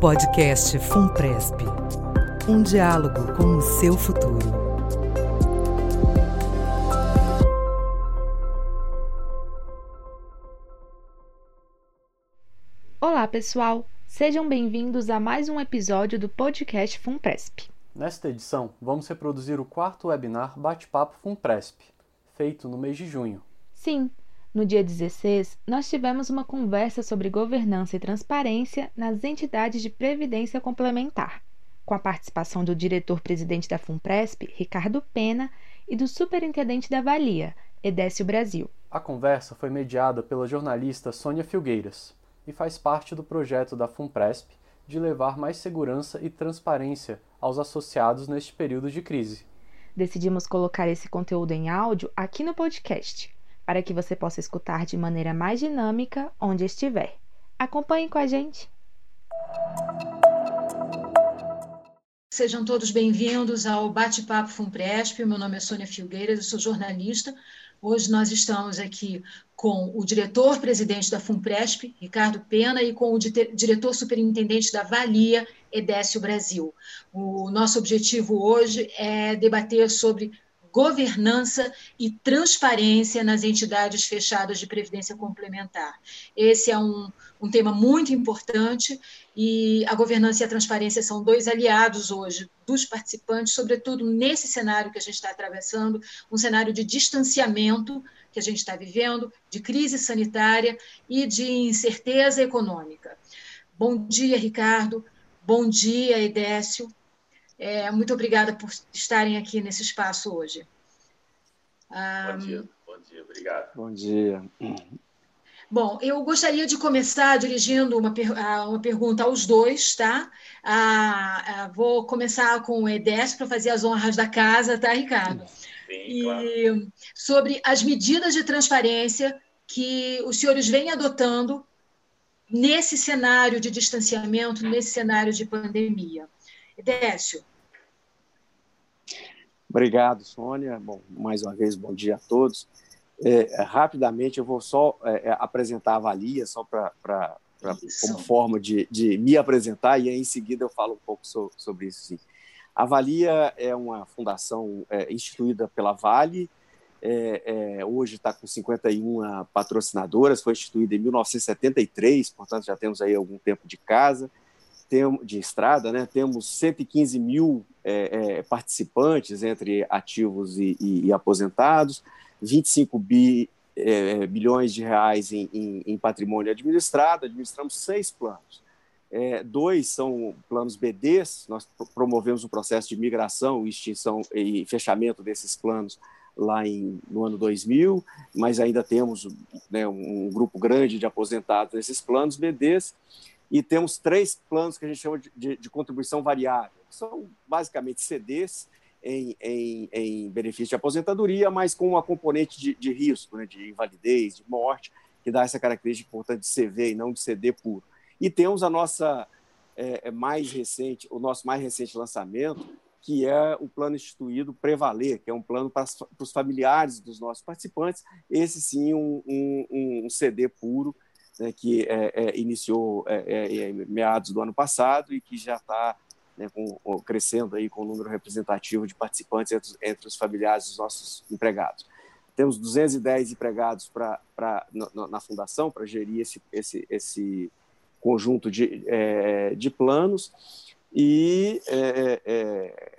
Podcast Funpresp. Um diálogo com o seu futuro. Olá, pessoal. Sejam bem-vindos a mais um episódio do podcast Funpresp. Nesta edição, vamos reproduzir o quarto webinar Bate-Papo Funpresp, feito no mês de junho. Sim, no dia 16, nós tivemos uma conversa sobre governança e transparência nas entidades de previdência complementar, com a participação do diretor-presidente da FUNPRESP, Ricardo Pena, e do superintendente da Valia, Edécio Brasil. A conversa foi mediada pela jornalista Sônia Filgueiras e faz parte do projeto da FUNPRESP de levar mais segurança e transparência aos associados neste período de crise. Decidimos colocar esse conteúdo em áudio aqui no podcast para que você possa escutar de maneira mais dinâmica onde estiver. Acompanhe com a gente! Sejam todos bem-vindos ao Bate-Papo Fumpresp. Meu nome é Sônia Filgueiras, eu sou jornalista. Hoje nós estamos aqui com o diretor-presidente da FUNPRESP, Ricardo Pena, e com o diretor superintendente da Valia, Edécio Brasil. O nosso objetivo hoje é debater sobre governança e transparência nas entidades fechadas de previdência complementar. Esse é um, um tema muito importante e a governança e a transparência são dois aliados hoje dos participantes, sobretudo nesse cenário que a gente está atravessando, um cenário de distanciamento que a gente está vivendo, de crise sanitária e de incerteza econômica. Bom dia, Ricardo. Bom dia, Edécio. É, muito obrigada por estarem aqui nesse espaço hoje. Um, bom dia, bom dia, obrigado. Bom dia. Bom, eu gostaria de começar dirigindo uma, uma pergunta aos dois, tá? Ah, vou começar com o Edécio para fazer as honras da casa, tá, Ricardo? Sim, e claro. sobre as medidas de transparência que os senhores vêm adotando nesse cenário de distanciamento, nesse cenário de pandemia. Edécio, Obrigado, Sônia. Bom, mais uma vez, bom dia a todos. É, rapidamente, eu vou só é, é apresentar a Valia, só para como forma de, de, me apresentar, e aí em seguida eu falo um pouco so, sobre isso. Sim. A Valia é uma fundação é, instituída pela Vale, é, é, hoje está com 51 patrocinadoras, foi instituída em 1973, portanto já temos aí algum tempo de casa tem, de estrada, né, temos 115 mil é, é, participantes entre ativos e, e, e aposentados, 25 bi, é, bilhões de reais em, em, em, patrimônio administrado, administramos seis planos. É, dois são planos BDs, nós promovemos o processo de migração, extinção e fechamento desses planos lá em, no ano 2000, mas ainda temos né, um grupo grande de aposentados nesses planos BDs, e temos três planos que a gente chama de, de, de contribuição variável. São basicamente CDs em, em, em, benefício de aposentadoria, mas com uma componente de, de risco, né, de invalidez, de morte, que dá essa característica importante de CV e não de CD puro. E temos a nossa é, é, mais recente, o nosso mais recente lançamento, que é o plano instituído Prevaler, que é um plano para, para os familiares dos nossos participantes, esse sim um, um, um CD puro, né, que é, é, iniciou é, é, meados do ano passado e que já está né, crescendo aí com um número representativo de participantes entre, entre, os familiares dos nossos empregados. Temos 210 empregados pra, pra, na, na fundação para gerir esse, esse, esse conjunto de, é, de planos e, é,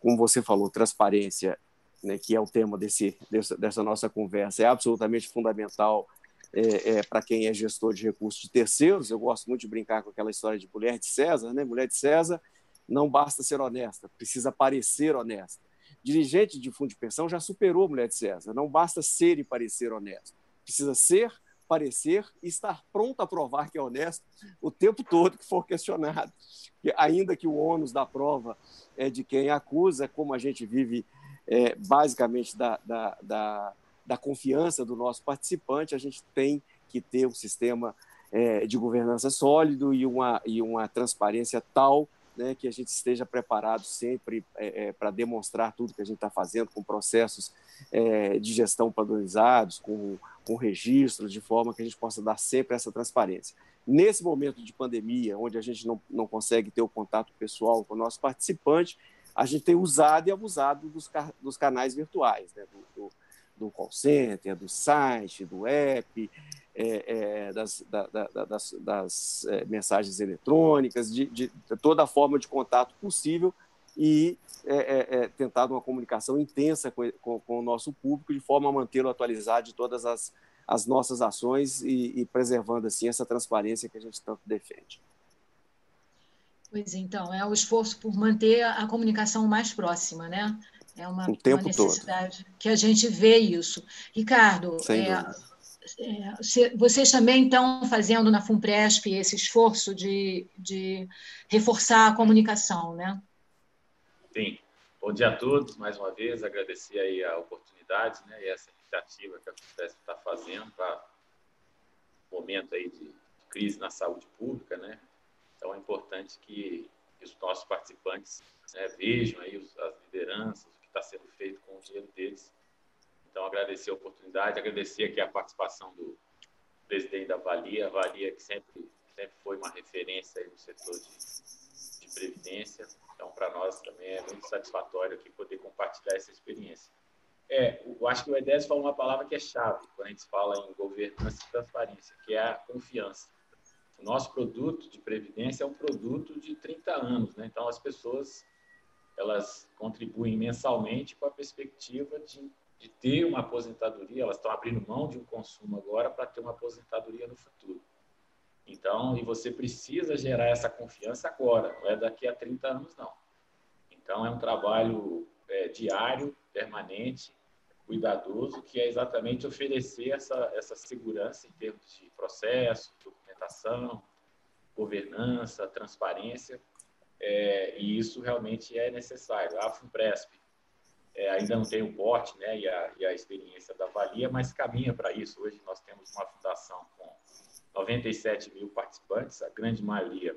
como você falou, transparência, né, que é o tema desse, dessa nossa conversa, é absolutamente fundamental é, é, para quem é gestor de recursos de terceiros. Eu gosto muito de brincar com aquela história de mulher de César, né? Mulher de César não basta ser honesta, precisa parecer honesta. Dirigente de fundo de pensão já superou a mulher de César. Não basta ser e parecer honesto, precisa ser, parecer e estar pronto a provar que é honesto o tempo todo que for questionado. E ainda que o ônus da prova é de quem acusa, como a gente vive é, basicamente da, da, da da confiança do nosso participante, a gente tem que ter um sistema é, de governança sólido e uma, e uma transparência tal né, que a gente esteja preparado sempre é, é, para demonstrar tudo que a gente está fazendo com processos é, de gestão padronizados, com com registro, de forma que a gente possa dar sempre essa transparência. Nesse momento de pandemia, onde a gente não, não consegue ter o contato pessoal com o nosso participante, a gente tem usado e abusado dos, dos canais virtuais, né? do, do, do call center, do site, do app, é, é, das, da, da, das, das é, mensagens eletrônicas, de, de, toda a forma de contato possível e é, é, é, tentado uma comunicação intensa com, com, com, o nosso público, de forma a mantê-lo atualizado de todas as, as nossas ações e, e, preservando, assim, essa transparência que a gente tanto defende. Pois então, é o esforço por manter a comunicação mais próxima, né? É uma, uma necessidade todo. que a gente vê isso. Ricardo, é, é, vocês também estão fazendo na FUNPRESP esse esforço de, de reforçar a comunicação, né? Sim. Bom dia a todos, mais uma vez, agradecer aí a oportunidade né, e essa iniciativa que a FUNPRESP está fazendo para o momento aí de, crise na saúde pública, né? Então é importante que, que os nossos participantes né, vejam aí os, as lideranças, o está sendo feito com o dinheiro deles. Então agradecer a oportunidade, agradecer aqui a participação do presidente da Valia, Valia que sempre sempre foi uma referência no setor de, de previdência. Então para nós também é muito satisfatório aqui poder compartilhar essa experiência. É, eu acho que o Edés falou uma palavra que é chave quando a gente fala em governança e transparência, que é a confiança. O nosso produto de previdência é um produto de 30 anos, né? Então as pessoas elas contribuem mensalmente com a perspectiva de, de ter uma aposentadoria, elas estão abrindo mão de um consumo agora para ter uma aposentadoria no futuro. Então, e você precisa gerar essa confiança agora, não é daqui a 30 anos, não. Então, é um trabalho é, diário, permanente, cuidadoso, que é exatamente oferecer essa, essa segurança em termos de processo, documentação, governança, transparência, é, e isso realmente é necessário. A FUNPRESP é, ainda não tem o porte né, e, a, e a experiência da Valia, mas caminha para isso. Hoje nós temos uma fundação com 97 mil participantes, a grande maioria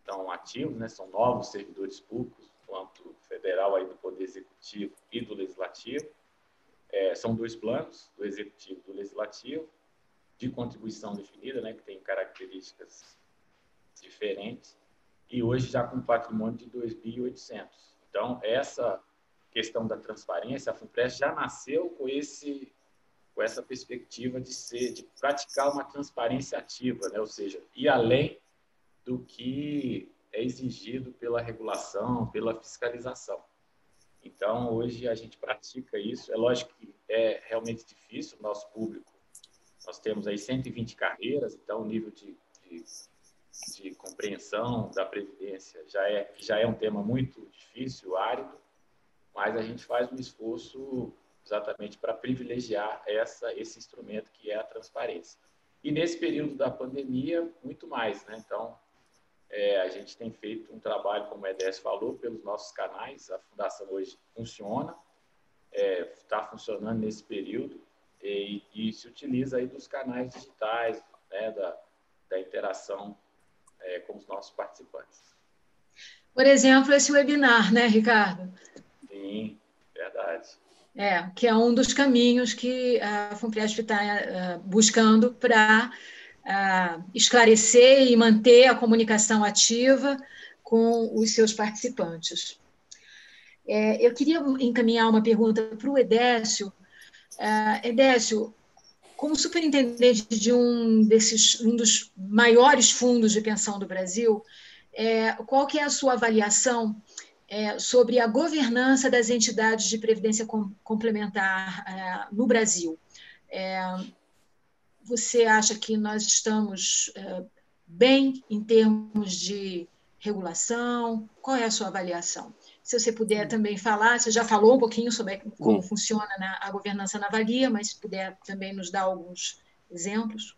estão ativos, né, são novos servidores públicos, quanto federal aí do Poder Executivo e do Legislativo. É, são dois planos, do Executivo e do Legislativo, de contribuição definida, né, que tem características diferentes, e hoje já com patrimônio de 2.800. Então, essa questão da transparência, a FUNPRES já nasceu com esse com essa perspectiva de ser, de praticar uma transparência ativa, né? ou seja, ir além do que é exigido pela regulação, pela fiscalização. Então, hoje a gente pratica isso. É lógico que é realmente difícil, o nosso público nós temos aí 120 carreiras, então o nível de, de, de compreensão da Previdência já é, já é um tema muito difícil, árido, mas a gente faz um esforço exatamente para privilegiar essa, esse instrumento que é a transparência. E nesse período da pandemia, muito mais, né? Então, é, a gente tem feito um trabalho, como o EDS falou, pelos nossos canais. A fundação hoje funciona, está é, tá funcionando nesse período e, e, se utiliza aí dos canais digitais, né, da, da interação é, com os nossos participantes. Por exemplo, esse webinar, né, Ricardo? Sim, verdade. É, que é um dos caminhos que a FUNPRESP está uh, buscando para uh, esclarecer e manter a comunicação ativa com os seus participantes. É, eu queria encaminhar uma pergunta para o Edécio, Uh, Edécio, como superintendente de um desses um dos maiores fundos de pensão do Brasil, é, qual que é a sua avaliação é, sobre a governança das entidades de previdência com, complementar é, no Brasil? É, você acha que nós estamos é, bem em termos de regulação? Qual é a sua avaliação? Se você puder também falar, você já falou um pouquinho sobre como Sim. funciona a governança na Valia, mas se puder também nos dar alguns exemplos,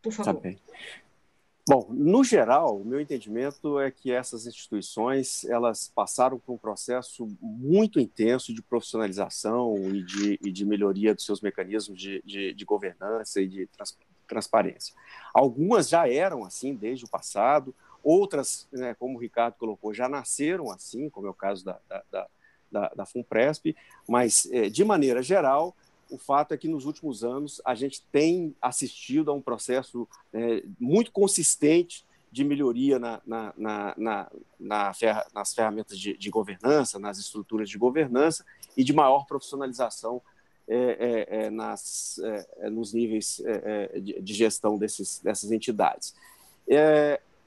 por favor. Tá bem. Bom, no geral, o meu entendimento é que essas instituições elas passaram por um processo muito intenso de profissionalização e de, e de melhoria dos seus mecanismos de, de, de governança e de trans, transparência. Algumas já eram assim desde o passado, Outras, né, como o Ricardo colocou, já nasceram assim, como é o caso da, da, da, da FUNPRESP, mas, é, de maneira geral, o fato é que nos últimos anos a gente tem assistido a um processo é, muito consistente de melhoria na, na, na, na, na nas ferramentas de, de, governança, nas estruturas de governança e de maior profissionalização é, é, é nas, é, é, nos níveis de, de, gestão desses, dessas entidades.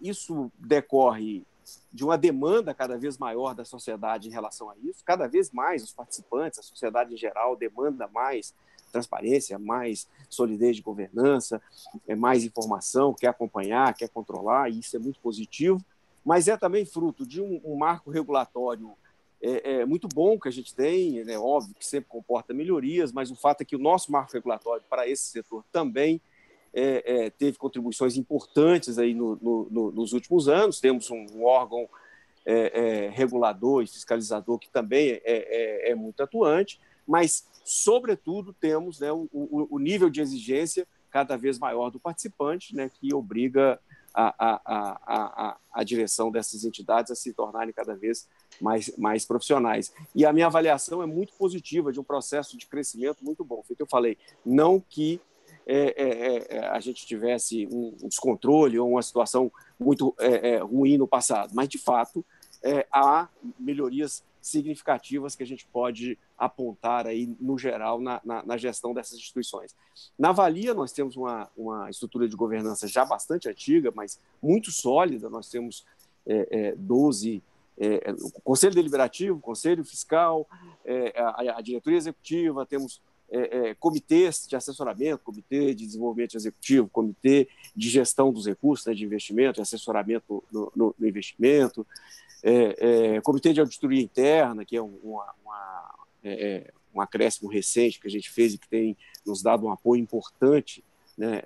Isso decorre de uma demanda cada vez maior da sociedade em relação a isso. Cada vez mais os participantes, a sociedade em geral, demanda mais transparência, mais solidez de governança, é mais informação, quer acompanhar, quer controlar, e isso é muito positivo. Mas é também fruto de um, um marco regulatório é, é, muito bom que a gente tem, é óbvio que sempre comporta melhorias, mas o fato é que o nosso marco regulatório para esse setor também é, é, teve contribuições importantes aí no, no, no, nos últimos anos. Temos um, um órgão é, é regulador e fiscalizador que também é, é, é, muito atuante, mas, sobretudo, temos né, o, o, nível de exigência cada vez maior do participante, né, que obriga a, a, a, a, direção dessas entidades a se tornarem cada vez mais, mais profissionais. E a minha avaliação é muito positiva, de um processo de crescimento muito bom. Feito eu falei, não que é, é, é, a gente tivesse um, descontrole ou uma situação muito é, é, ruim no passado, mas de fato há melhorias significativas que a gente pode apontar aí no geral na, na, na, gestão dessas instituições. Na Valia nós temos uma, uma estrutura de governança já bastante antiga, mas muito sólida. Nós temos é, é, 12 é, o Conselho Deliberativo, o Conselho Fiscal, a, a diretoria executiva, temos é, é, comitês de assessoramento, comitê de desenvolvimento executivo, comitê de gestão dos recursos né, de investimento, assessoramento no, no, no investimento, é, é comitê de auditoria interna, que é um, uma, uma, é, é, um acréscimo recente que a gente fez e que tem nos dado um apoio importante né,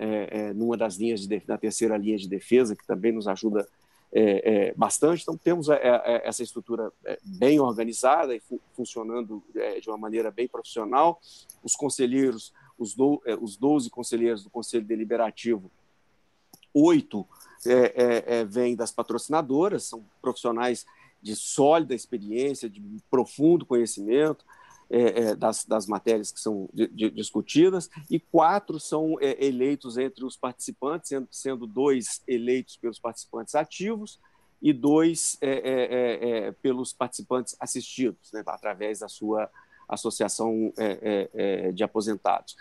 numa das linhas de, na terceira linha de defesa, que também nos ajuda é, é, bastante. Então, temos é, é essa estrutura bem organizada e fu funcionando de uma maneira bem profissional. Os conselheiros, os, do, os 12 conselheiros do Conselho Deliberativo, oito vêm das patrocinadoras, são profissionais de sólida experiência, de profundo conhecimento, é, é, das, das, matérias que são de, de, discutidas, e quatro são é, eleitos entre os participantes, sendo, dois eleitos pelos participantes ativos e dois é, é, é, pelos participantes assistidos, né, através da sua associação de aposentados.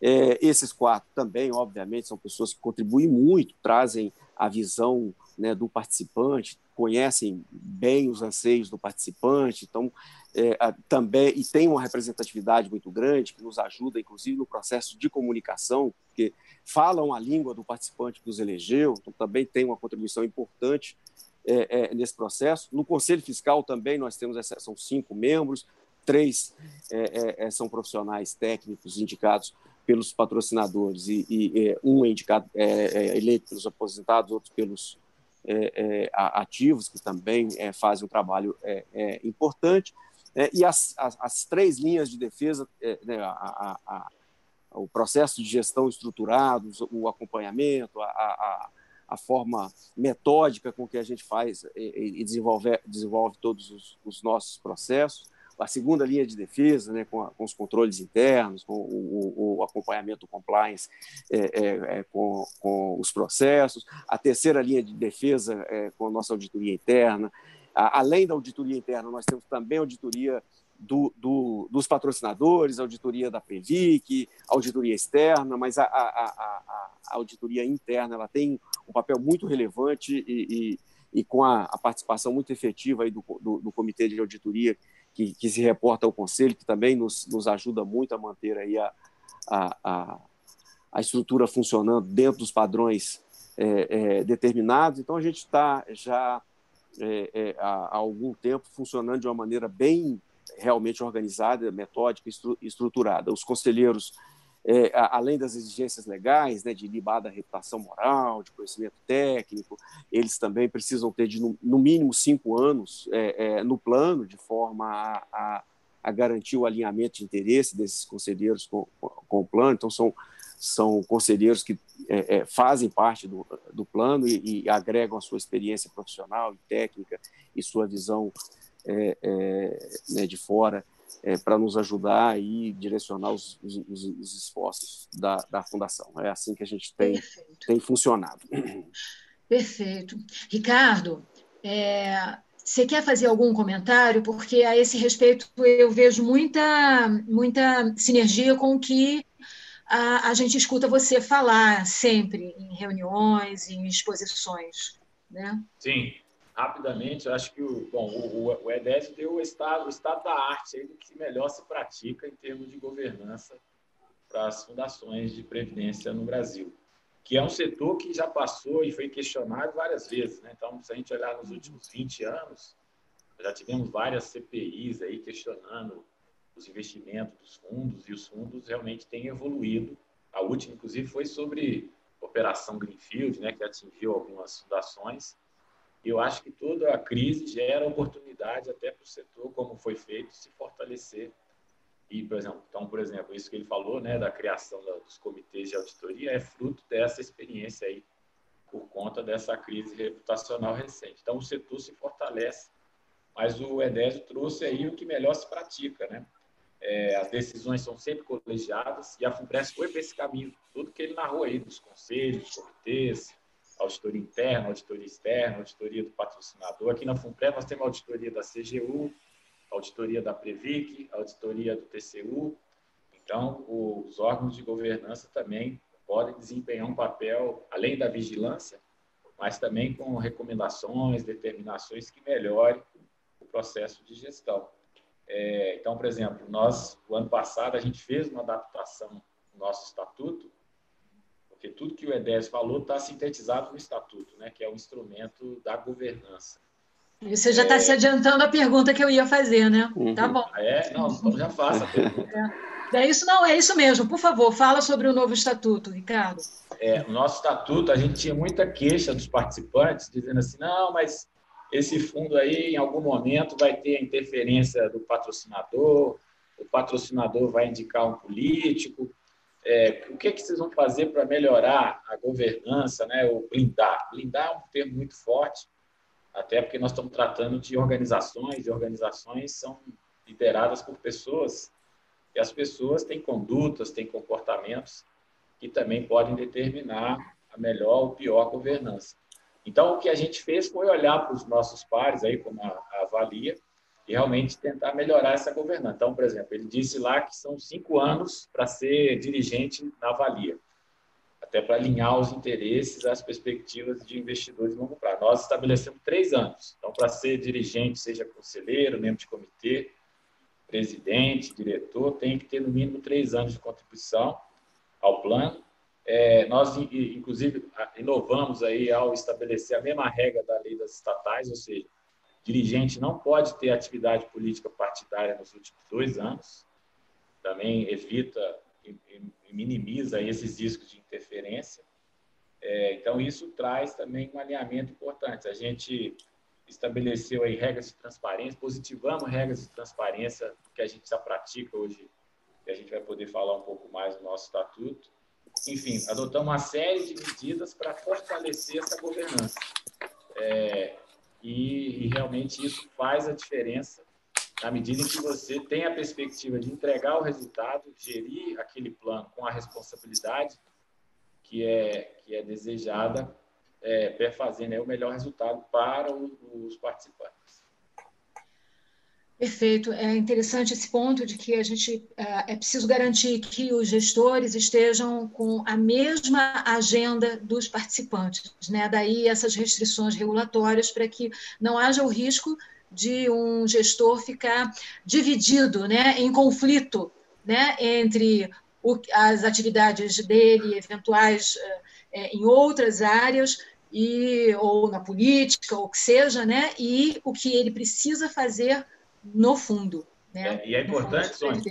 esses quatro também, obviamente, são pessoas que contribuem muito, trazem a visão né, do participante, conhecem bem os anseios do participante, então é, também e tem uma representatividade muito grande que nos ajuda, inclusive, no processo de comunicação, porque falam a língua do participante que os elegeu, então também tem uma contribuição importante é, é, nesse processo. No Conselho Fiscal também nós temos essa, são cinco membros, três é, é, é, são profissionais técnicos indicados pelos patrocinadores e, e um é indicado eleito pelos aposentados, outros pelos ativos que também fazem um trabalho importante. É, e as, as, as, três linhas de defesa, é, né, a, a, o processo de gestão estruturado, o acompanhamento, a, a, forma metódica com que a gente faz e, e desenvolve, desenvolve todos os, os, nossos processos, a segunda linha de defesa, né, com, com os controles internos, com o, o acompanhamento do compliance é, é, é, com, com, os processos, a terceira linha de defesa é, com a nossa auditoria interna, Além da auditoria interna, nós temos também a auditoria do, do, dos patrocinadores, a auditoria da Previc, a auditoria externa, mas a, a, a, a, auditoria interna ela tem um papel muito relevante e, e, e com a, participação muito efetiva do, do, do comitê de auditoria que, que, se reporta ao Conselho, que também nos, nos ajuda muito a manter aí a, a, a, estrutura funcionando dentro dos padrões é, é, determinados. Então, a gente está já é, é, há, algum tempo funcionando de uma maneira bem realmente organizada, metódica, estru, estruturada. Os conselheiros, é, além das exigências legais, né, de libar da reputação moral, de conhecimento técnico, eles também precisam ter de, no, mínimo cinco anos é, é, no plano, de forma a, a, a, garantir o alinhamento de interesse desses conselheiros com, com o plano. Então, são são conselheiros que é, é, fazem parte do, do plano e, e, agregam a sua experiência profissional e técnica e sua visão é né, de fora é, para nos ajudar e direcionar os, os, os esforços da, da, Fundação. É assim que a gente tem, tem funcionado. Perfeito. Ricardo, é, você quer fazer algum comentário? Porque a esse respeito eu vejo muita, muita sinergia com o que a, a gente escuta você falar sempre em reuniões, em exposições. Né? Sim, rapidamente, acho que o, bom, o, o EDES deu o estado, o estado da arte aí do que melhor se pratica em termos de governança para as fundações de previdência no Brasil, que é um setor que já passou e foi questionado várias vezes. Né? Então, se a gente olhar nos últimos 20 anos, já tivemos várias CPIs aí questionando os investimentos dos fundos e os fundos realmente têm evoluído. A última, inclusive, foi sobre Operação Greenfield, né, que atingiu algumas fundações eu acho que toda a crise gera oportunidade até para o setor, como foi feito, se fortalecer. E, por exemplo, então, por exemplo, isso que ele falou, né, da criação dos comitês de auditoria, é fruto dessa experiência aí, por conta dessa crise reputacional recente. Então, o setor se fortalece, mas o Edésio trouxe aí o que melhor se pratica, né? É, as decisões são sempre colegiadas e a FUNPRES foi para esse caminho, tudo que ele narrou aí, dos conselhos, comitês, auditoria interna, auditoria externa, auditoria do patrocinador. Aqui na FUNPRE nós temos auditoria da CGU, auditoria da Previc, auditoria do TCU. Então, os órgãos de governança também podem desempenhar um papel, além da vigilância, mas também com recomendações, determinações que melhorem o processo de gestão. É, então, por exemplo, nós, o ano passado, a gente fez uma adaptação no nosso estatuto porque tudo que o EDES falou está sintetizado no estatuto, né, que é o instrumento da governança. Você já está é... se adiantando a pergunta que eu ia fazer, né? Uhum. Tá bom. É? Não, então já faça a pergunta. É. é. isso, não, é isso mesmo. Por favor, fala sobre o novo estatuto, Ricardo. É, o nosso estatuto, a gente tinha muita queixa dos participantes, dizendo assim, não, mas esse fundo aí, em algum momento, vai ter a interferência do patrocinador, o patrocinador vai indicar um político, é, o que, é que vocês vão fazer para melhorar a governança, né, ou blindar? Blindar é um termo muito forte, até porque nós estamos tratando de organizações, e organizações são lideradas por pessoas, e as pessoas têm condutas, têm comportamentos que também podem determinar a melhor ou pior governança. Então, o que a gente fez foi olhar para os nossos pares, aí, como a, a Valia, e realmente tentar melhorar essa governança. Então, por exemplo, ele disse lá que são cinco anos para ser dirigente na Valia, até para alinhar os interesses às perspectivas de investidores de longo prazo. Nós estabelecemos três anos. Então, para ser dirigente, seja conselheiro, membro de comitê, presidente, diretor, tem que ter no mínimo três anos de contribuição ao plano. É, nós, inclusive, inovamos aí ao estabelecer a mesma regra da lei das estatais, ou seja, dirigente não pode ter atividade política partidária nos últimos dois anos, também evita e minimiza esses riscos de interferência. É, então, isso traz também um alinhamento importante. A gente estabeleceu aí regras de transparência, positivamos regras de transparência que a gente já pratica hoje, que a gente vai poder falar um pouco mais no nosso estatuto. Enfim, adotamos uma série de medidas para fortalecer essa governança. É, e, e realmente isso faz a diferença na medida em que você tem a perspectiva de entregar o resultado, gerir aquele plano com a responsabilidade que é, que é desejada, é, né, o melhor resultado para os participantes. Perfeito. É interessante esse ponto de que a gente é, é preciso garantir que os gestores estejam com a mesma agenda dos participantes, né? Daí essas restrições regulatórias para que não haja o risco de um gestor ficar dividido, né, em conflito, né, entre o, as atividades dele eventuais é, em outras áreas e ou na política ou que seja, né, e o que ele precisa fazer no fundo. Né? É, e é importante, Sônia,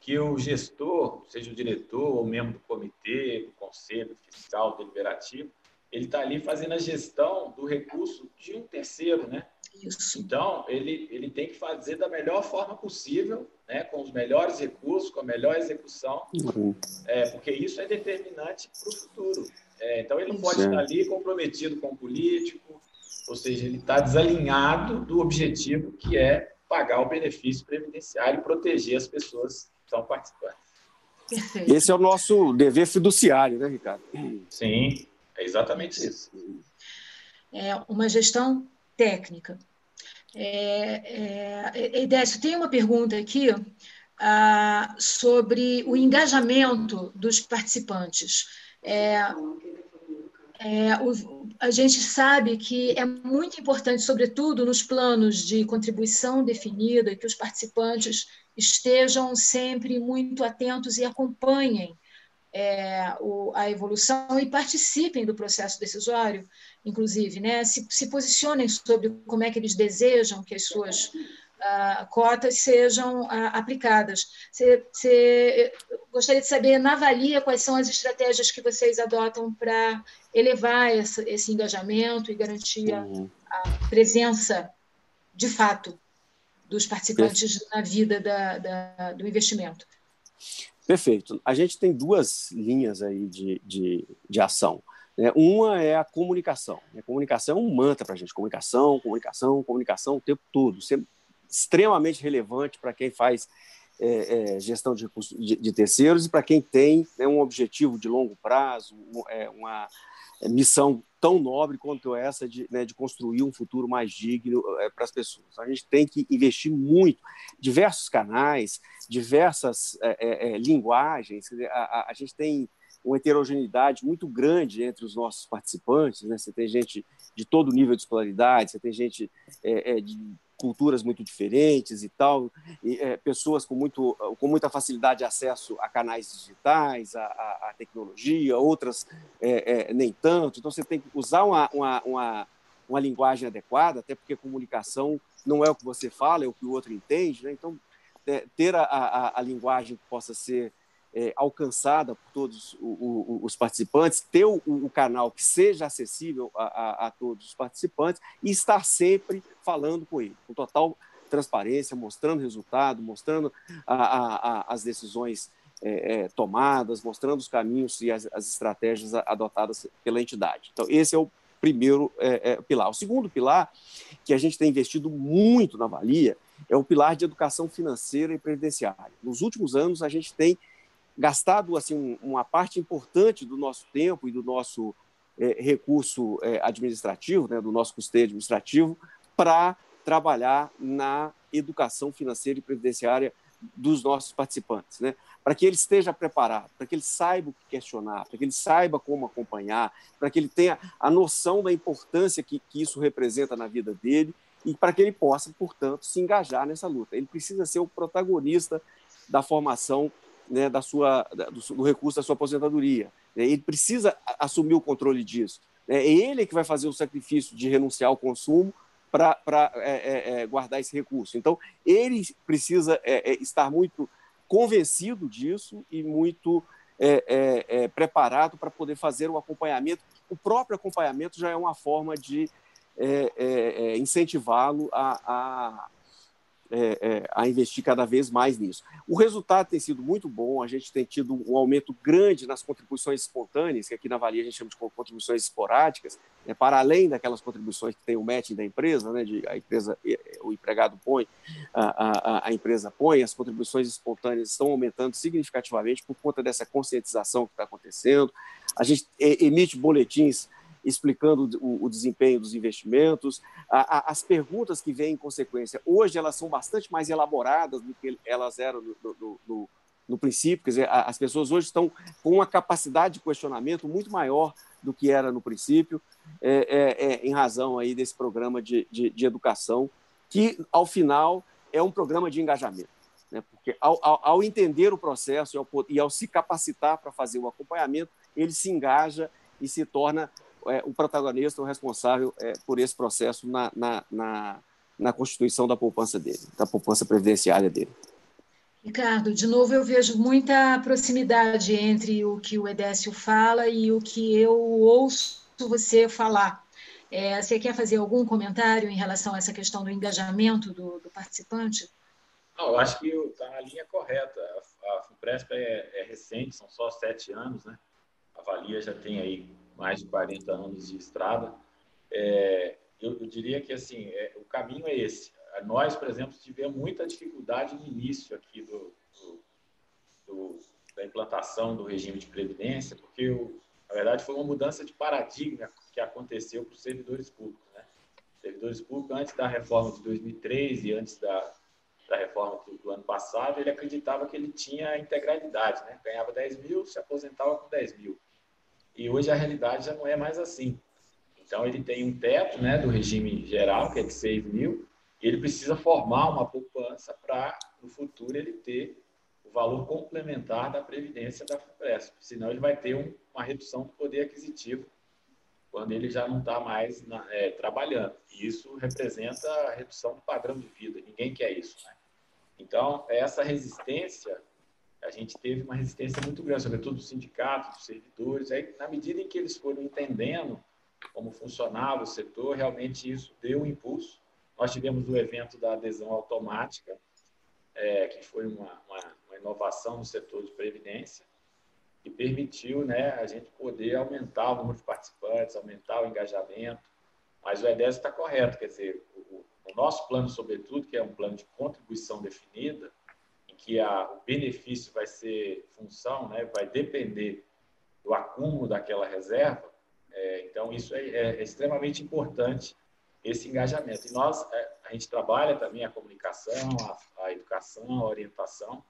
que o gestor, seja o diretor ou membro do comitê, do conselho fiscal deliberativo, ele está ali fazendo a gestão do recurso de um terceiro, né? Isso. Então, ele, ele tem que fazer da melhor forma possível, né, com os melhores recursos, com a melhor execução, uhum. é, porque isso é determinante para o futuro. É, então, ele não pode estar ali comprometido com o político, ou seja, ele está desalinhado do objetivo que é pagar o benefício previdenciário e proteger as pessoas que estão participando. Perfeito. Esse é o nosso dever fiduciário, né, Ricardo? Sim, é exatamente isso. É uma gestão técnica. É, é, Edécio, tem uma pergunta aqui ah, sobre o engajamento dos participantes. É, é, o, a gente sabe que é muito importante, sobretudo nos planos de contribuição definida, que os participantes estejam sempre muito atentos e acompanhem é, o, a evolução e participem do processo decisório, inclusive, né? se, se posicionem sobre como é que eles desejam que as suas uh, cotas sejam uh, aplicadas. Você, você, gostaria de saber, na Valia, quais são as estratégias que vocês adotam para elevar essa, esse engajamento e garantir uhum. a presença, de fato, dos participantes na vida da, da, do investimento. Perfeito. A gente tem duas linhas aí de, de, de ação. Né? Uma é a comunicação. A comunicação é um mantra para a gente. Comunicação, comunicação, comunicação o tempo todo. Sempre extremamente relevante para quem faz é, é, gestão de recursos de, de, terceiros e para quem tem né, um objetivo de longo prazo, é, uma é, missão tão nobre quanto essa de, né, de construir um futuro mais digno é, para as pessoas. A gente tem que investir muito, diversos canais, diversas é, linguagens. A, a, a, gente tem uma heterogeneidade muito grande entre os nossos participantes. Né? Você tem gente de todo nível de escolaridade, você tem gente de culturas muito diferentes e tal, e, é, pessoas com, muito, com muita facilidade de acesso a canais digitais, a, a, a tecnologia, outras é, é, nem tanto. Então, você tem que usar uma, uma, uma, uma, linguagem adequada, até porque comunicação não é o que você fala, é o que o outro entende. Né? Então, é, ter a, a, a linguagem que possa ser é, alcançada por todos o, o, os participantes, ter o, canal que seja acessível a, a, a, todos os participantes e estar sempre falando com ele, com total transparência, mostrando resultado, mostrando as decisões é, é, tomadas, mostrando os caminhos e as, as, estratégias adotadas pela entidade. Então, esse é o primeiro é, é, pilar. O segundo pilar, que a gente tem investido muito na Valia, é o pilar de educação financeira e previdenciária. Nos últimos anos, a gente tem gastado assim uma parte importante do nosso tempo e do nosso é, recurso é, administrativo, né, do nosso custeio administrativo, para trabalhar na educação financeira e previdenciária dos nossos participantes, né? para que ele esteja preparado, para que ele saiba o que questionar, para que ele saiba como acompanhar, para que ele tenha a noção da importância que, que isso representa na vida dele e para que ele possa, portanto, se engajar nessa luta. Ele precisa ser o protagonista da formação né, da sua, do, do, recurso da sua aposentadoria. Né? Ele precisa assumir o controle disso. Né? É ele que vai fazer o sacrifício de renunciar ao consumo para é, é, é, guardar esse recurso. Então, ele precisa é, é estar muito convencido disso e muito é, preparado para poder fazer o acompanhamento. O próprio acompanhamento já é uma forma de incentivá-lo a, a é, é, a investir cada vez mais nisso. O resultado tem sido muito bom, a gente tem tido um aumento grande nas contribuições espontâneas, que aqui na Valia a gente chama de contribuições esporádicas, né, para além daquelas contribuições que tem o matching da empresa, né, de, a empresa, o empregado põe, a, a, a empresa põe, as contribuições espontâneas estão aumentando significativamente por conta dessa conscientização que está acontecendo. A gente emite boletins explicando o, o desempenho dos investimentos, a, a, as perguntas que vêm em consequência. Hoje elas são bastante mais elaboradas do que elas eram no, no, no, no princípio, quer dizer, as pessoas hoje estão com uma capacidade de questionamento muito maior do que era no princípio, é, é, é, em razão aí desse programa de, de, de, educação, que, ao final, é um programa de engajamento. Né? Porque, ao, ao, ao entender o processo e ao, e ao se capacitar para fazer o acompanhamento, ele se engaja e se torna é, o protagonista, o responsável é, por esse processo na, na, na, na constituição da poupança dele, da poupança previdenciária dele. Ricardo, de novo eu vejo muita proximidade entre o que o Edécio fala e o que eu ouço você falar. É, você quer fazer algum comentário em relação a essa questão do engajamento do, do participante? Não, eu acho que está na linha correta. A, a FUNPRESP é, é, recente, são só sete anos, né? A Valia já tem aí mais de 40 anos de estrada. É, eu, eu, diria que assim, é, o caminho é esse. nós, por exemplo, tivemos muita dificuldade no início aqui do, do, do, da implantação do regime de previdência, porque, o, na verdade, foi uma mudança de paradigma que aconteceu para os servidores públicos. Né? Servidores públicos, antes da reforma de 2003 e antes da, da reforma do, ano passado, ele acreditava que ele tinha integralidade, né? ganhava 10 mil, se aposentava com 10 mil. E hoje a realidade já não é mais assim. Então, ele tem um teto né, do regime geral, que é de 6 mil, e ele precisa formar uma poupança para, no futuro, ele ter o valor complementar da previdência da FUPRESP. Senão, ele vai ter um, uma redução do poder aquisitivo quando ele já não está mais na, é, trabalhando. E isso representa a redução do padrão de vida. Ninguém quer isso. Né? Então, essa resistência, a gente teve uma resistência muito grande, sobretudo dos sindicatos, dos servidores. Aí, na medida em que eles foram entendendo como funcionava o setor, realmente isso deu um impulso. Nós tivemos o evento da adesão automática, é, que foi uma, uma, uma, inovação no setor de previdência, que permitiu né, a gente poder aumentar o número de participantes, aumentar o engajamento. Mas o EDES está correto, quer dizer, o, o, nosso plano, sobretudo, que é um plano de contribuição definida, que a, o benefício vai ser função, né, vai depender do acúmulo daquela reserva, é, então, isso é, é, extremamente importante, esse engajamento. E nós, é, a gente trabalha também a comunicação, a, a educação, a orientação,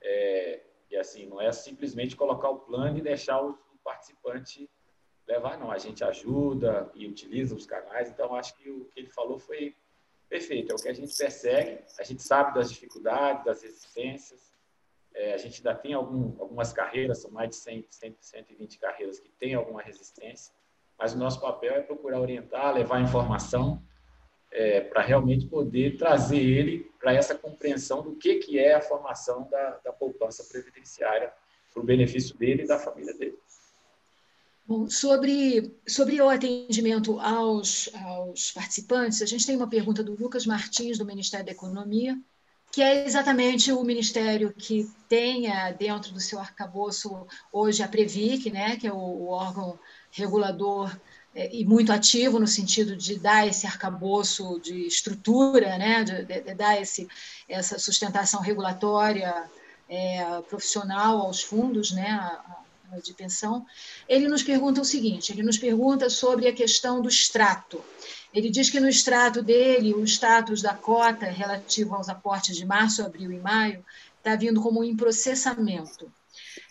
é, e assim, não é simplesmente colocar o plano e deixar o, o participante levar, não. A gente ajuda e utiliza os canais, então acho que o que ele falou foi perfeito, é o que a gente persegue, a gente sabe das dificuldades, das resistências, é, a gente ainda tem algum, algumas carreiras, são mais de 100, 100, 120 carreiras que têm alguma resistência, mas o nosso papel é procurar orientar, levar informação é, para realmente poder trazer ele para essa compreensão do que, que é a formação da, da poupança previdenciária para o benefício dele e da família dele. Bom, sobre, sobre o atendimento aos, aos participantes, a gente tem uma pergunta do Lucas Martins, do Ministério da Economia, que é exatamente o ministério que tenha dentro do seu arcabouço hoje a Previc, né, que é o, o órgão regulador é, e muito ativo no sentido de dar esse arcabouço de estrutura, né, de, de, de dar esse, essa sustentação regulatória é, profissional aos fundos né, a, de pensão. Ele nos pergunta o seguinte: ele nos pergunta sobre a questão do extrato. Ele diz que no extrato dele, o status da cota relativo aos aportes de março, abril e maio está vindo como em processamento.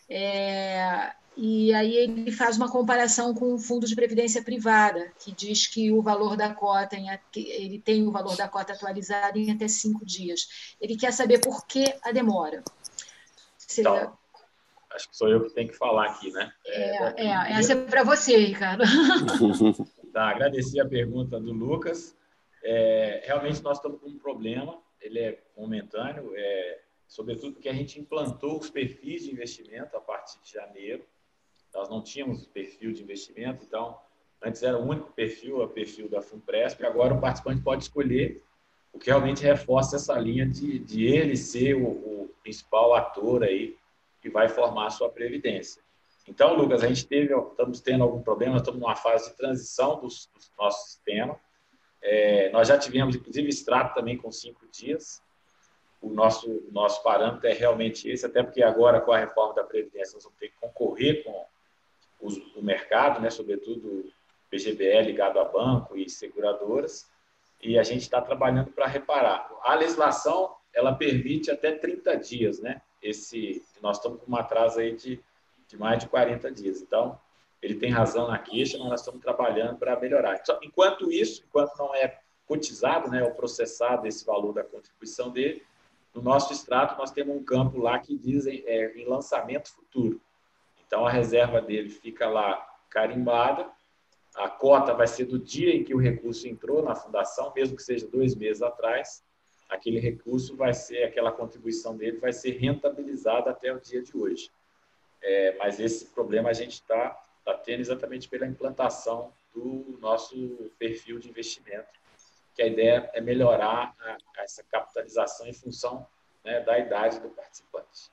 É, e aí ele faz uma comparação com o fundo de previdência privada, que diz que o valor da cota, em, ele tem o valor da cota atualizado em até cinco dias. Ele quer saber por que a demora. Então, acho que sou eu que tenho que falar aqui, né? É, é, é essa é para você, Ricardo. Tá, agradecer a pergunta do Lucas. É, realmente nós estamos com um problema, ele é momentâneo, é, sobretudo porque a gente implantou os perfis de investimento a partir de janeiro. Nós não tínhamos perfil de investimento, então antes era o único perfil, o perfil da Funpresp, agora o participante pode escolher o que realmente reforça essa linha de, de ele ser o, o principal ator aí que vai formar a sua previdência. Então, Lucas, a gente teve, estamos tendo algum problema, estamos numa fase de transição do, do nosso sistema. É, nós já tivemos, inclusive, extrato também com cinco dias. O nosso, nosso parâmetro é realmente esse, até porque agora, com a reforma da Previdência, nós vamos ter que concorrer com os, o mercado, né, sobretudo o PGBL ligado a banco e seguradoras, e a gente está trabalhando para reparar. A legislação, ela permite até 30 dias, né? Esse, nós estamos com uma atraso aí de de mais de 40 dias. Então, ele tem razão na queixa, mas nós estamos trabalhando para melhorar. Então, enquanto isso, enquanto não é cotizado, né, ou processado esse valor da contribuição dele, no nosso extrato nós temos um campo lá que diz é, em lançamento futuro. Então, a reserva dele fica lá carimbada, a cota vai ser do dia em que o recurso entrou na fundação, mesmo que seja dois meses atrás, aquele recurso vai ser, aquela contribuição dele vai ser rentabilizada até o dia de hoje. É, mas esse problema a gente está tá tendo exatamente pela implantação do nosso perfil de investimento, que a ideia é melhorar a, essa capitalização em função né, da idade do participante.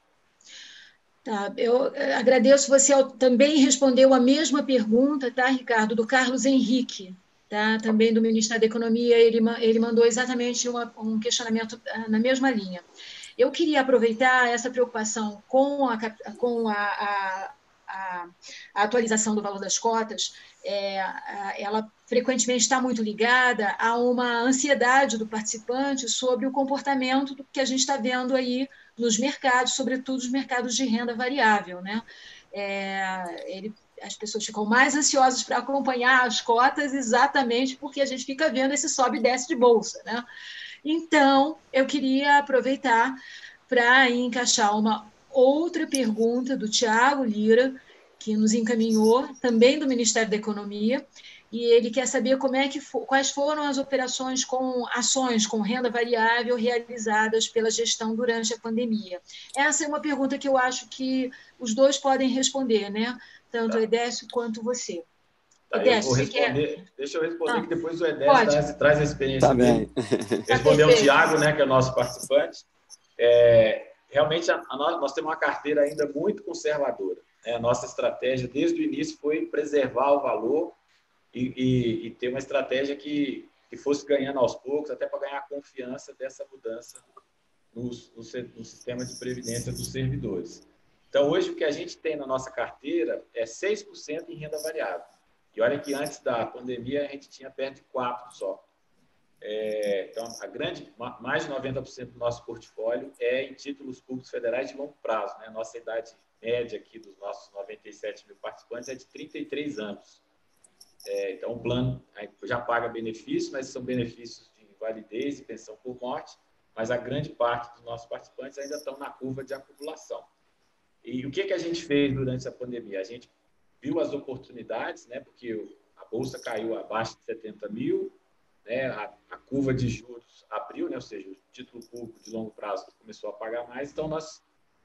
Tá, eu agradeço, você também respondeu a mesma pergunta, tá, Ricardo, do Carlos Henrique. Tá? também do Ministério da Economia, ele, ele mandou exatamente uma, um questionamento ah, na mesma linha. Eu queria aproveitar essa preocupação com a, com a, a, a, a atualização do valor das cotas, é, ela frequentemente está muito ligada a uma ansiedade do participante sobre o comportamento que a gente está vendo aí nos mercados, sobretudo os mercados de renda variável. Né? É, ele as pessoas ficam mais ansiosas para acompanhar as cotas exatamente porque a gente fica vendo esse sobe e desce de bolsa, né? Então, eu queria aproveitar para encaixar uma outra pergunta do Tiago Lira, que nos encaminhou, também do Ministério da Economia, e ele quer saber como é que quais foram as operações com ações com renda variável realizadas pela gestão durante a pandemia. Essa é uma pergunta que eu acho que os dois podem responder, né? Tanto tá. o Edécio quanto você. Tá, Edécio, eu quer... Deixa eu responder ah, que depois o Edécio traz, traz, a experiência tá dele. Responder o Tiago, né, que é o nosso participante. É, realmente, a, a nós, nós, temos uma carteira ainda muito conservadora. Né? A nossa estratégia, desde o início, foi preservar o valor e, e, e ter uma estratégia que, que fosse ganhando aos poucos, até para ganhar a confiança dessa mudança no, no, no sistema de previdência dos servidores. Então, hoje, o que a gente tem na nossa carteira é 6% em renda variável. E olha que antes da pandemia a gente tinha perto de 4% só. É, então, a grande, mais de 90% do nosso portfólio é em títulos públicos federais de longo prazo. Né? Nossa idade média aqui dos nossos 97 mil participantes é de 33 anos. É, então, o plano já paga benefícios, mas são benefícios de invalidez e pensão por morte, mas a grande parte dos nossos participantes ainda estão na curva de acumulação. E o que, que a gente fez durante essa pandemia? A gente viu as oportunidades, né? Porque a bolsa caiu abaixo de 70 mil, né? A, a, curva de juros abriu, né? Ou seja, o título público de longo prazo começou a pagar mais. Então, nós,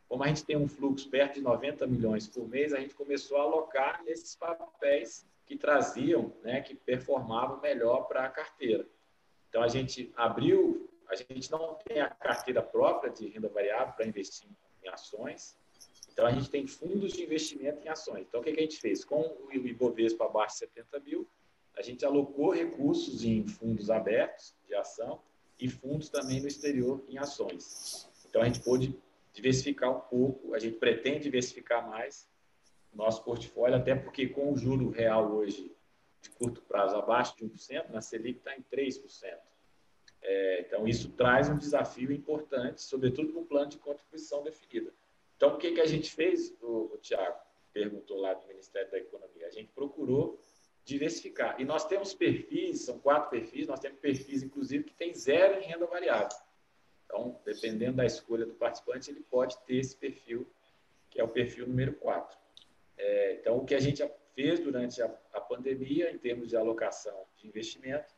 como a gente tem um fluxo perto de 90 milhões por mês, a gente começou a alocar nesses papéis que traziam, né? Que performavam melhor para a carteira. Então, a gente abriu, a gente não tem a carteira própria de renda variável para investir em ações, então, a gente tem fundos de investimento em ações. Então, o que, a gente fez? Com o Ibovespa abaixo de 70 mil, a gente alocou recursos em fundos abertos de ação e fundos também no exterior em ações. Então, a gente pôde diversificar um pouco, a gente pretende diversificar mais o nosso portfólio, até porque com o juro real hoje de curto prazo abaixo de 1%, na Selic está em 3%. É, então, isso traz um desafio importante, sobretudo no plano de contribuição definida. Então, o que, que a gente fez, o, o Tiago perguntou lá do Ministério da Economia? A gente procurou diversificar. E nós temos perfis, são quatro perfis, nós temos perfis, inclusive, que tem zero em renda variável. Então, dependendo da escolha do participante, ele pode ter esse perfil, que é o perfil número 4. É, então, o que a gente fez durante a, a pandemia, em termos de alocação de investimento,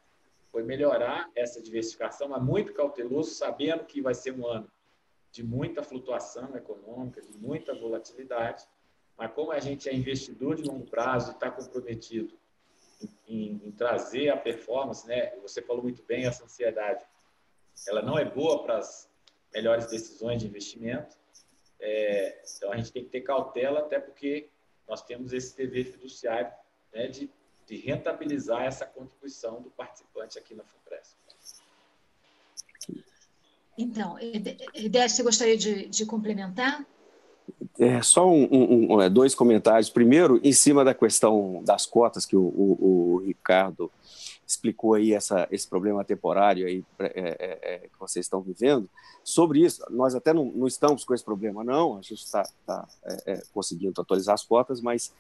foi melhorar essa diversificação, mas muito cauteloso, sabendo que vai ser um ano de muita flutuação econômica, de muita volatilidade, mas como a gente é investidor de longo prazo e está comprometido em, em, trazer a performance, né? Você falou muito bem, essa ansiedade, ela não é boa para as melhores decisões de investimento. É, então a gente tem que ter cautela, até porque nós temos esse dever fiduciário né, de, de rentabilizar essa contribuição do participante aqui na FUNPRESS. Então, Edécio, você gostaria de, de complementar? É, só um, um, é, dois comentários. Primeiro, em cima da questão das cotas, que o, o, o Ricardo explicou aí essa, esse problema temporário aí, é, é, é, que vocês estão vivendo. Sobre isso, nós até não, não estamos com esse problema, não, a gente está tá, é, é, conseguindo atualizar as cotas, mas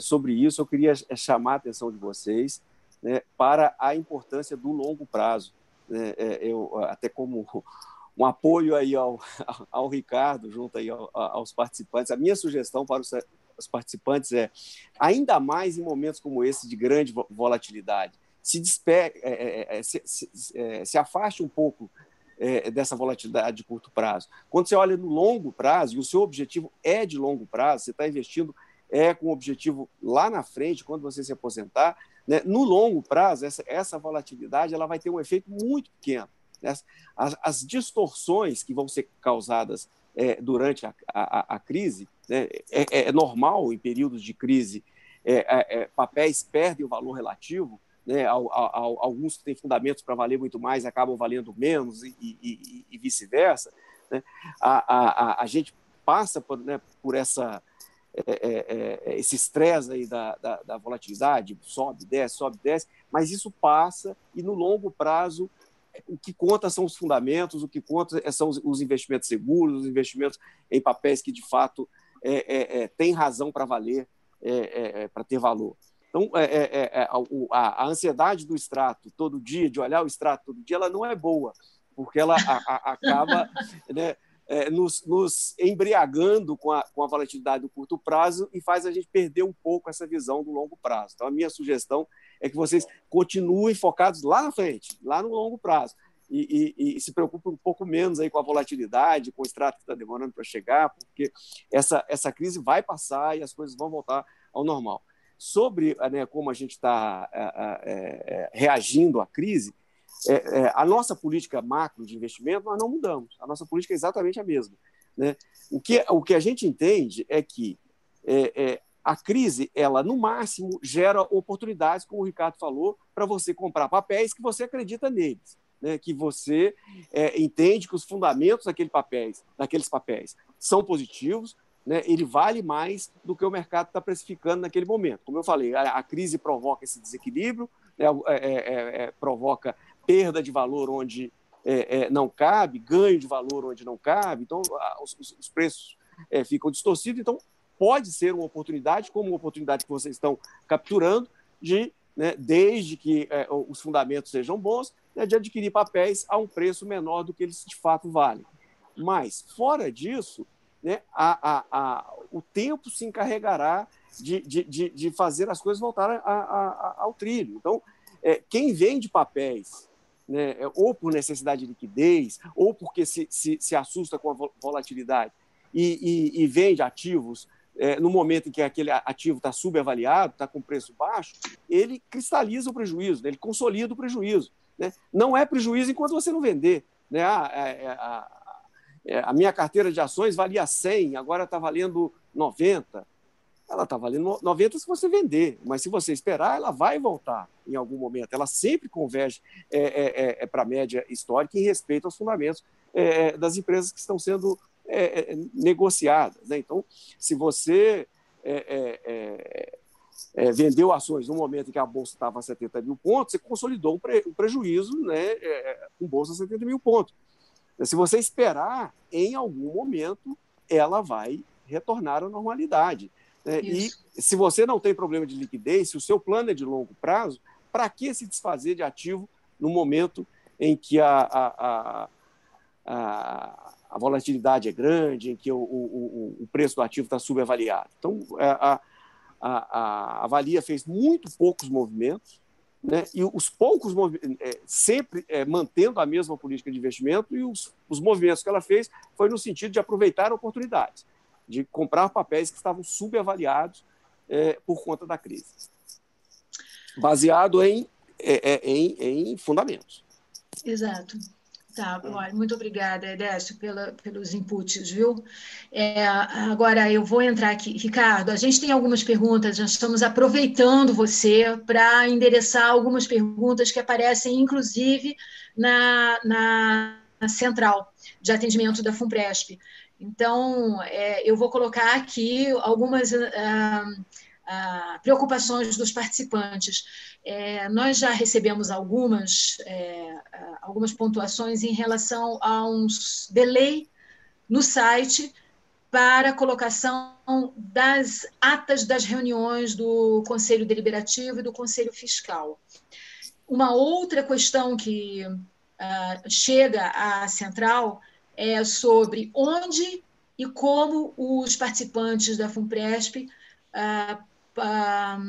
sobre isso eu queria chamar a atenção de vocês né, para a importância do longo prazo é, eu até como um apoio aí ao, ao Ricardo, junto aí aos participantes. A minha sugestão para os, os participantes é, ainda mais em momentos como esse de grande volatilidade, se, despe é, é, é se, se, se, afaste um pouco é, dessa volatilidade de curto prazo. Quando você olha no longo prazo, e o seu objetivo é de longo prazo, você está investindo é com o objetivo lá na frente, quando você se aposentar, né? No longo prazo, essa, essa volatilidade ela vai ter um efeito muito pequeno. Né? As, as, distorções que vão ser causadas é, durante a, a, a crise, né? é, é, é normal em períodos de crise, é, é, é, papéis perdem o valor relativo, né? alguns que têm fundamentos para valer muito mais acabam valendo menos e, e, e vice-versa. Né? A, a, a, gente passa por, né, por essa, é, é, é, esse estresse aí da, da, da, volatilidade, sobe, desce, sobe, desce, mas isso passa e no longo prazo o que conta são os fundamentos, o que conta são os investimentos seguros, os investimentos em papéis que de fato é, é, têm razão para valer, para ter valor. Então, a, a, ansiedade do extrato todo dia, de olhar o extrato todo dia, ela não é boa, porque ela a, acaba né, é, nos, nos, embriagando com a, com a volatilidade do curto prazo e faz a gente perder um pouco essa visão do longo prazo. Então, a minha sugestão é que vocês continuem focados lá na frente, lá no longo prazo. E, e, e, se preocupem um pouco menos aí com a volatilidade, com o extrato que está demorando para chegar, porque essa, essa crise vai passar e as coisas vão voltar ao normal. Sobre né, como a gente está é, é, é, reagindo à crise, é, é, a nossa política macro de investimento nós não mudamos. A nossa política é exatamente a mesma. Né? O, que, o que a gente entende é que é, é, a crise, ela no máximo gera oportunidades, como o Ricardo falou, para você comprar papéis que você acredita neles. Né, que você é, entende que os fundamentos daquele papéis, daqueles papéis são positivos, né, ele vale mais do que o mercado está precificando naquele momento. Como eu falei, a, a crise provoca esse desequilíbrio, né, é, é, provoca perda de valor onde é, é, não cabe, ganho de valor onde não cabe, então os, os, preços é, ficam distorcidos. Então, pode ser uma oportunidade, como uma oportunidade que vocês estão capturando, de, né, desde que é, os fundamentos sejam bons, né, de adquirir papéis a um preço menor do que eles de fato valem. Mas, fora disso, né, a, a, a, o tempo se encarregará de, de, de, de fazer as coisas voltarem ao trilho. Então, é, quem vende papéis né, é, ou por necessidade de liquidez, ou porque se, se, se assusta com a volatilidade e, e, e vende ativos é, no momento em que aquele ativo está subavaliado, está com preço baixo, ele cristaliza o prejuízo, né, ele consolida o prejuízo. Né? Não é prejuízo enquanto você não vender. Né? A, a, a, a minha carteira de ações valia 100, agora está valendo 90 ela está valendo 90 se você vender, mas se você esperar, ela vai voltar em algum momento. Ela sempre converge é, é, é, é para a média histórica em respeito aos fundamentos é, é, das empresas que estão sendo negociadas. Né? Então, se você vendeu ações no momento em que a bolsa estava a 70 mil pontos, você consolidou um, pre, um prejuízo né, com bolsa a 70 mil pontos. Se você esperar, em algum momento, ela vai retornar à normalidade. É, e se você não tem problema de liquidez, se o seu plano é de longo prazo, para que se desfazer de ativo no momento em que a, a, a, a volatilidade é grande, em que o, o, o preço do ativo está subavaliado? Então, é, a, a, a Valia fez muito poucos movimentos, né? e os poucos é, sempre é, mantendo a mesma política de investimento, e os, os movimentos que ela fez foi no sentido de aproveitar oportunidades de comprar papéis que estavam subavaliados é, por conta da crise, baseado em, é, é em, em fundamentos. Exato. Tá, olha, muito obrigada, Edécio, pela, pelos inputs, viu? É, agora eu vou entrar aqui. Ricardo, a gente tem algumas perguntas, nós estamos aproveitando você para endereçar algumas perguntas que aparecem, inclusive, na, na, na central de atendimento da FUNPRESP. Então, é, eu vou colocar aqui algumas ah, ah, preocupações dos participantes. É, nós já recebemos algumas, é, ah, algumas pontuações em relação a uns delay no site para colocação das atas das reuniões do Conselho Deliberativo e do Conselho Fiscal. Uma outra questão que uh, chega à central é, sobre onde e como os participantes da FUNPRESP, ah, ah,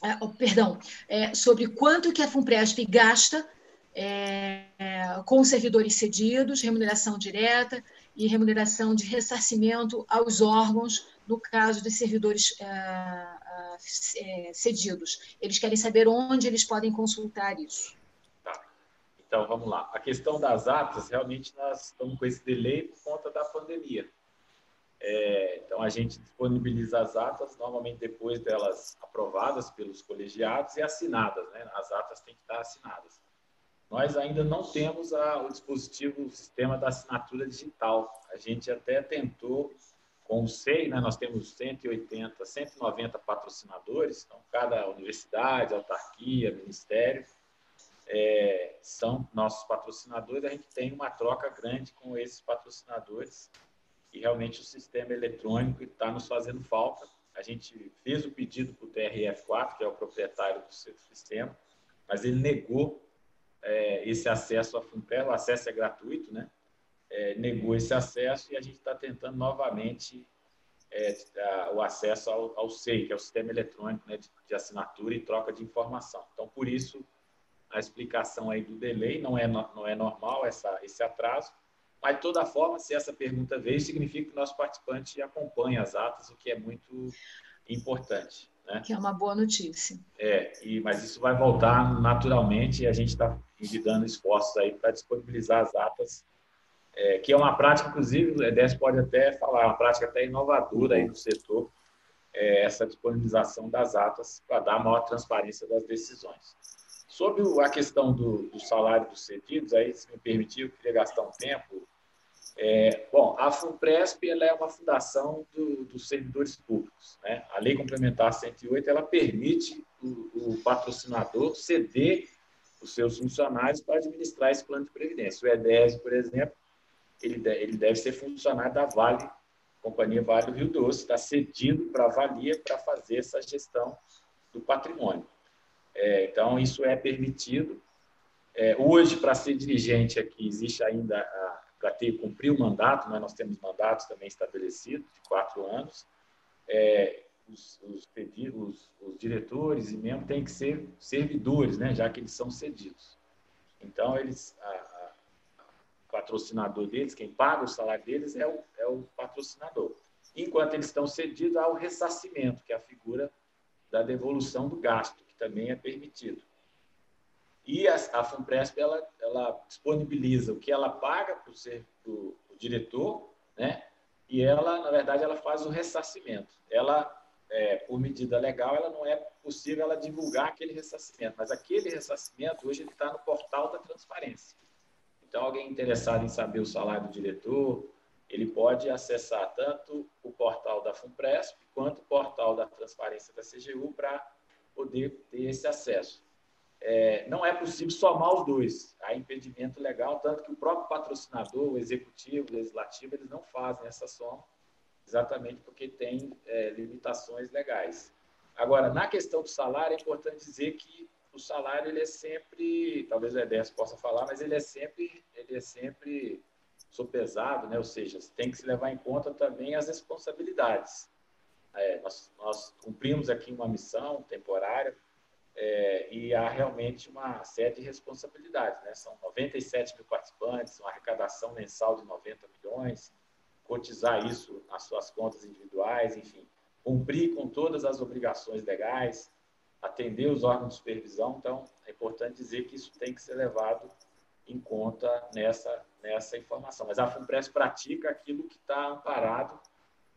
ah, perdão, é, sobre quanto que a FUNPRESP gasta é, com servidores cedidos, remuneração direta e remuneração de ressarcimento aos órgãos no caso dos servidores ah, ah, é, cedidos. Eles querem saber onde eles podem consultar isso. Então, vamos lá. A questão das atas, realmente nós estamos com esse delay por conta da pandemia. É, então, a gente disponibiliza as atas, normalmente depois delas aprovadas pelos colegiados e assinadas. Né? As atas têm que estar assinadas. Nós ainda não temos a, o dispositivo, o sistema da assinatura digital. A gente até tentou com o SEI, né? nós temos 180, 190 patrocinadores, então cada universidade, autarquia, ministério é, são nossos patrocinadores. A gente tem uma troca grande com esses patrocinadores e realmente o sistema eletrônico está nos fazendo falta. A gente fez o pedido para o TRF4, que é o proprietário do sistema, mas ele negou é, esse acesso à FUNPER, o acesso é gratuito, né? É, negou esse acesso e a gente está tentando novamente é, a, o acesso ao, ao, SEI, que é o Sistema Eletrônico né, de, de, Assinatura e Troca de Informação. Então, por isso, a explicação aí do delay não é, não é normal essa, esse atraso, mas, de toda forma, se essa pergunta veio, significa que o nosso participante acompanha as atas, o que é muito importante. Né? Que é uma boa notícia. É, e, mas isso vai voltar naturalmente e a gente está envidando esforços aí para disponibilizar as atas, é, que é uma prática, inclusive, o EDES pode até falar, uma prática até inovadora aí no setor, é, essa disponibilização das atas para dar maior transparência das decisões. Sobre a questão do, do salário dos cedidos, aí, se me permitir, eu queria gastar um tempo é, bom, a FUNPRESP ela é uma fundação do, dos servidores públicos. Né? A Lei Complementar 108 ela permite o, o, patrocinador ceder os seus funcionários para administrar esse plano de previdência. O EDES, por exemplo, ele, deve, ele deve ser funcionário da Vale, Companhia Vale do Rio Doce, está cedido para a Valia para fazer essa gestão do patrimônio. É, então, isso é permitido. É, hoje, para ser dirigente aqui, existe ainda para ter cumprir o mandato, né? nós temos mandatos também estabelecidos de quatro anos. É, os, os, os, os, diretores e membros têm que ser servidores, né? já que eles são cedidos. Então, eles, a, a, o patrocinador deles, quem paga o salário deles é o, é o patrocinador. Enquanto eles estão cedidos, há o ressarcimento, que é a figura da devolução do gasto, também é permitido. E a, a FUNPRESP, ela, ela disponibiliza o que ela paga para o diretor, né? E ela, na verdade, ela faz o ressarcimento. Ela, é, por medida legal, ela não é possível ela divulgar aquele ressarcimento, mas aquele ressarcimento hoje está no portal da transparência. Então, alguém interessado em saber o salário do diretor, ele pode acessar tanto o portal da FUNPRESP quanto o portal da transparência da CGU para poder ter esse acesso é, não é possível somar os dois. Há impedimento legal, tanto que o próprio patrocinador, o executivo, o legislativo, eles não fazem essa soma, exatamente porque tem é, limitações legais. Agora, na questão do salário, é importante dizer que o salário ele é sempre, talvez o EDS possa falar, mas ele é sempre, ele é sempre sopesado, né? ou seja, tem que se levar em conta também as responsabilidades. É, nós, nós cumprimos aqui uma missão temporária, é, e há realmente uma série de responsabilidades. Né? São 97 mil participantes, uma arrecadação mensal de 90 milhões, cotizar isso nas suas contas individuais, enfim, cumprir com todas as obrigações legais, atender os órgãos de supervisão. Então, é importante dizer que isso tem que ser levado em conta nessa, nessa informação. Mas a FUNPRES pratica aquilo que está amparado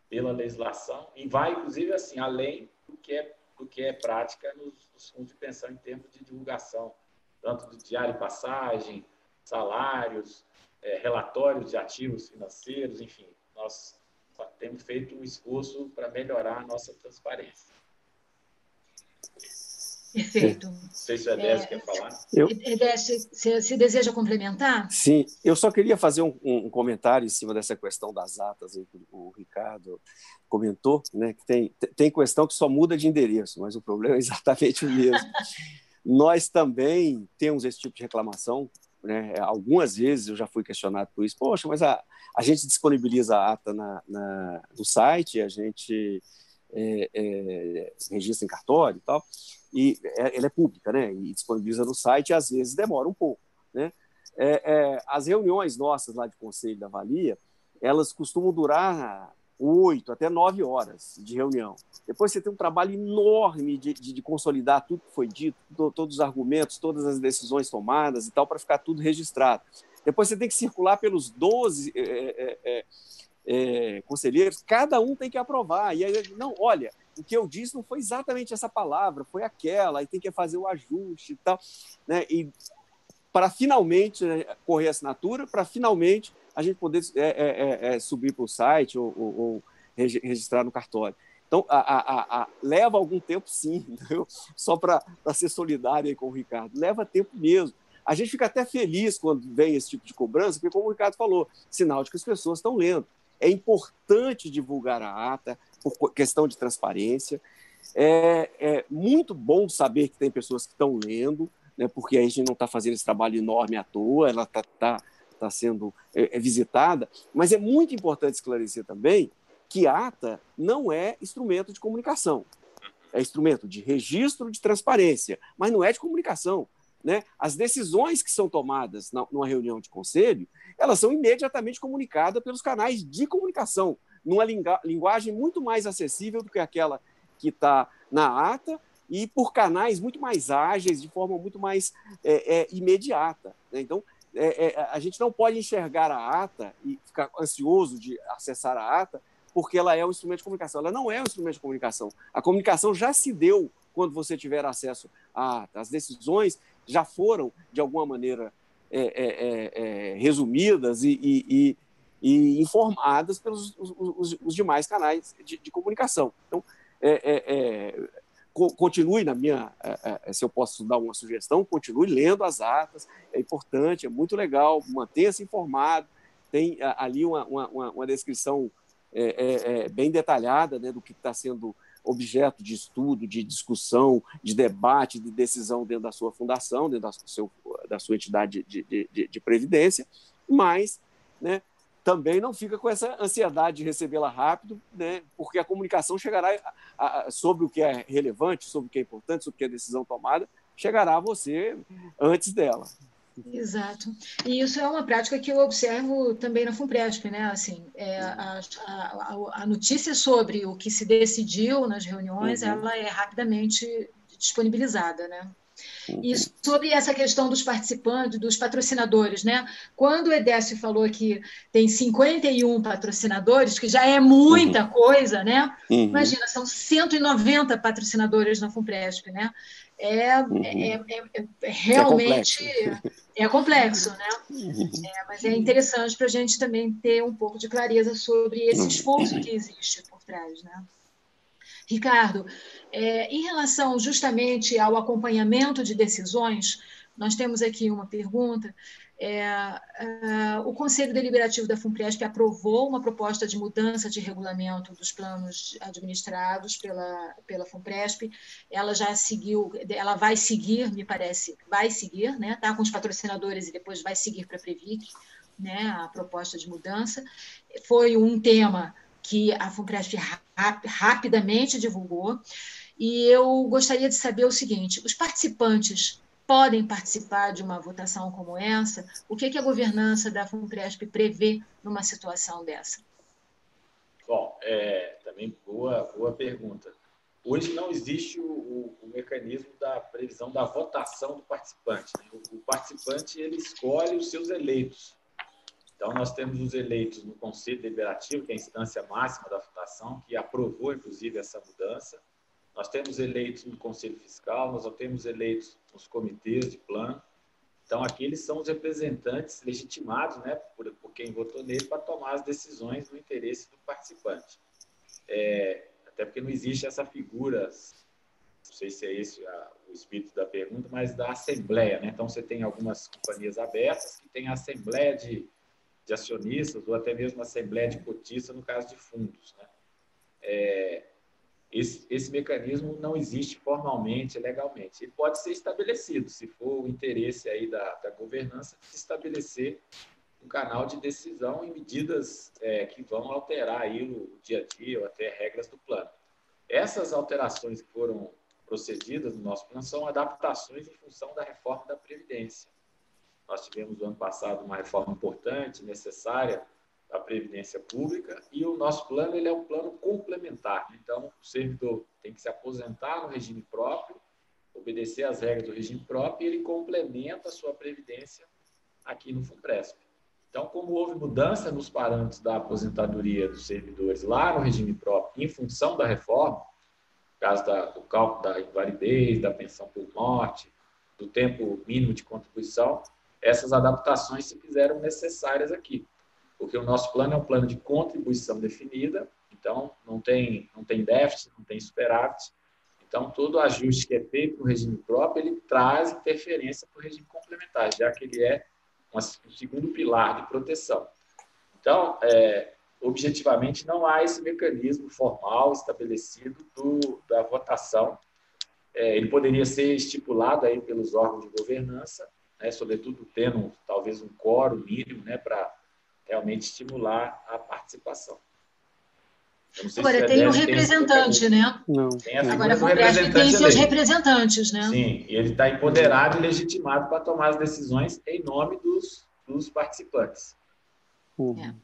pela legislação e vai, inclusive, assim, além do que é do que é prática nos, nos fundos de pensão em termos de divulgação, tanto de diário e passagem, salários, é, relatórios de ativos financeiros, enfim, nós temos feito um esforço para melhorar a nossa transparência. Perfeito. Não sei se o Edésio é, quer falar. Eu... Você, você deseja complementar? Sim, eu só queria fazer um, um comentário em cima dessa questão das atas, que o Ricardo comentou, né, que tem, tem questão que só muda de endereço, mas o problema é exatamente o mesmo. Nós também temos esse tipo de reclamação, né? algumas vezes eu já fui questionado por isso, poxa, mas a, a gente disponibiliza a ata na, na no site, a gente é, é, registra em cartório e tal, e é, ela é pública, né? E disponibiliza no site e às vezes demora um pouco, né? É, é, as reuniões nossas lá de conselho da Valia, elas costumam durar oito até nove horas de reunião. Depois você tem um trabalho enorme de, de, de consolidar tudo que foi dito, do, todos os argumentos, todas as decisões tomadas e tal, para ficar tudo registrado. Depois você tem que circular pelos 12 é, é, é, conselheiros, cada um tem que aprovar. E aí, não, olha, o que eu disse não foi exatamente essa palavra, foi aquela, aí tem que fazer o ajuste e tal. Né? E para finalmente né, correr a assinatura, para finalmente a gente poder é, é, é, é subir para o site ou, ou, ou, registrar no cartório. Então, a, a, a, leva algum tempo, sim, entendeu? só para ser solidário com o Ricardo. Leva tempo mesmo. A gente fica até feliz quando vem esse tipo de cobrança, porque, como o Ricardo falou, sinal de que as pessoas estão lendo. É importante divulgar a ata, por questão de transparência. É, é muito bom saber que tem pessoas que estão lendo, né, porque a gente não está fazendo esse trabalho enorme à toa, ela está tá, tá sendo é, é, visitada, mas é muito importante esclarecer também que ata não é instrumento de comunicação, é instrumento de registro de transparência, mas não é de comunicação. Né? As decisões que são tomadas na, numa reunião de conselho, elas são imediatamente comunicadas pelos canais de comunicação, numa linguagem muito mais acessível do que aquela que está na ata e por canais muito mais ágeis, de forma muito mais é, é, imediata. Né? Então, é, é, a gente não pode enxergar a ata e ficar ansioso de acessar a ata, porque ela é um instrumento de comunicação. Ela não é um instrumento de comunicação. A comunicação já se deu quando você tiver acesso à ata. As decisões já foram, de alguma maneira, é, é, resumidas e, e, e, informadas pelos os, os, demais canais de, de, comunicação. Então, é, continue na minha, é, é, se eu posso dar uma sugestão, continue lendo as atas, é importante, é muito legal, mantenha-se informado, tem ali uma, uma, uma descrição é, é, é, bem detalhada né, do que está sendo objeto de estudo, de discussão, de debate, de decisão dentro da sua fundação, dentro da, seu, da sua entidade de, de, de, previdência, mas né, também não fica com essa ansiedade de recebê-la rápido, né? porque a comunicação chegará a, a, sobre o que é relevante, sobre o que é importante, sobre o que é decisão tomada, chegará a você antes dela. Exato. E isso é uma prática que eu observo também na FUNPRESP, né? Assim, é, a, a, a, notícia sobre o que se decidiu nas reuniões, uhum. ela é rapidamente disponibilizada, né? E sobre essa questão dos participantes, dos patrocinadores, né? Quando o Edécio falou que tem 51 patrocinadores, que já é muita uhum. coisa, né? Uhum. Imagina, são 190 patrocinadores na FUNPRESP, né? É, uhum. é, é, é, é realmente é complexo, né? Uhum. É, mas é interessante para a gente também ter um pouco de clareza sobre esse uhum. esforço que existe por trás, né? Ricardo, é, em relação justamente ao acompanhamento de decisões, nós temos aqui uma pergunta. É, é, o Conselho Deliberativo da FUNPRESP aprovou uma proposta de mudança de regulamento dos planos administrados pela, pela FUNPRESP. Ela já seguiu, ela vai seguir, me parece, vai seguir, né? Tá com os patrocinadores e depois vai seguir para a Previc, né? A proposta de mudança foi um tema que a FUNPRESP rapidamente divulgou. E eu gostaria de saber o seguinte: os participantes podem participar de uma votação como essa? O que, que a governança da FUNPRESP prevê numa situação dessa? Bom, é, também boa, boa pergunta. Hoje não existe o, o, o, mecanismo da previsão da votação do participante. Né? O, o, participante ele escolhe os seus eleitos. Então, nós temos os eleitos no Conselho Deliberativo, que é a instância máxima da fundação, que aprovou, inclusive, essa mudança. Nós temos eleitos no Conselho Fiscal, nós temos eleitos nos comitês de plano. Então, aqueles são os representantes legitimados né, por, por quem votou nele para tomar as decisões no interesse do participante. É, até porque não existe essa figura, não sei se é esse a, o espírito da pergunta, mas da assembleia. Né? Então, você tem algumas companhias abertas que têm a assembleia de de acionistas ou até mesmo assembleia de cotistas no caso de fundos. Né? É, esse, esse mecanismo não existe formalmente, legalmente. Ele pode ser estabelecido, se for o interesse aí da, da governança, de estabelecer um canal de decisão em medidas é, que vão alterar aí o dia a dia ou até regras do plano. Essas alterações que foram procedidas no nosso plano são adaptações em função da reforma da Previdência. Nós tivemos no ano passado uma reforma importante, necessária da Previdência Pública, e o nosso plano ele é um plano complementar. Então, o servidor tem que se aposentar no regime próprio, obedecer às regras do regime próprio, e ele complementa a sua Previdência aqui no FUNPRESP. Então, como houve mudança nos parâmetros da aposentadoria dos servidores lá no regime próprio, em função da reforma, caso da, do cálculo da invalidez, da pensão por morte, do tempo mínimo de contribuição, essas adaptações se fizeram necessárias aqui, porque o nosso plano é um plano de contribuição definida, então não tem, não tem déficit, não tem superávit, então todo ajuste que é feito no regime próprio, ele traz interferência para o regime complementar, já que ele é um segundo pilar de proteção. Então, é, objetivamente, não há esse mecanismo formal estabelecido do, da votação. É, ele poderia ser estipulado aí pelos órgãos de governança, né, sobretudo tendo talvez um quórum mínimo né, para realmente estimular a participação. Agora, tem o representante, tem né? Não. Tem Agora, a representante tem seus representantes, né? Sim, e ele está empoderado e legitimado para tomar as decisões em nome dos, dos participantes. Uhum. É.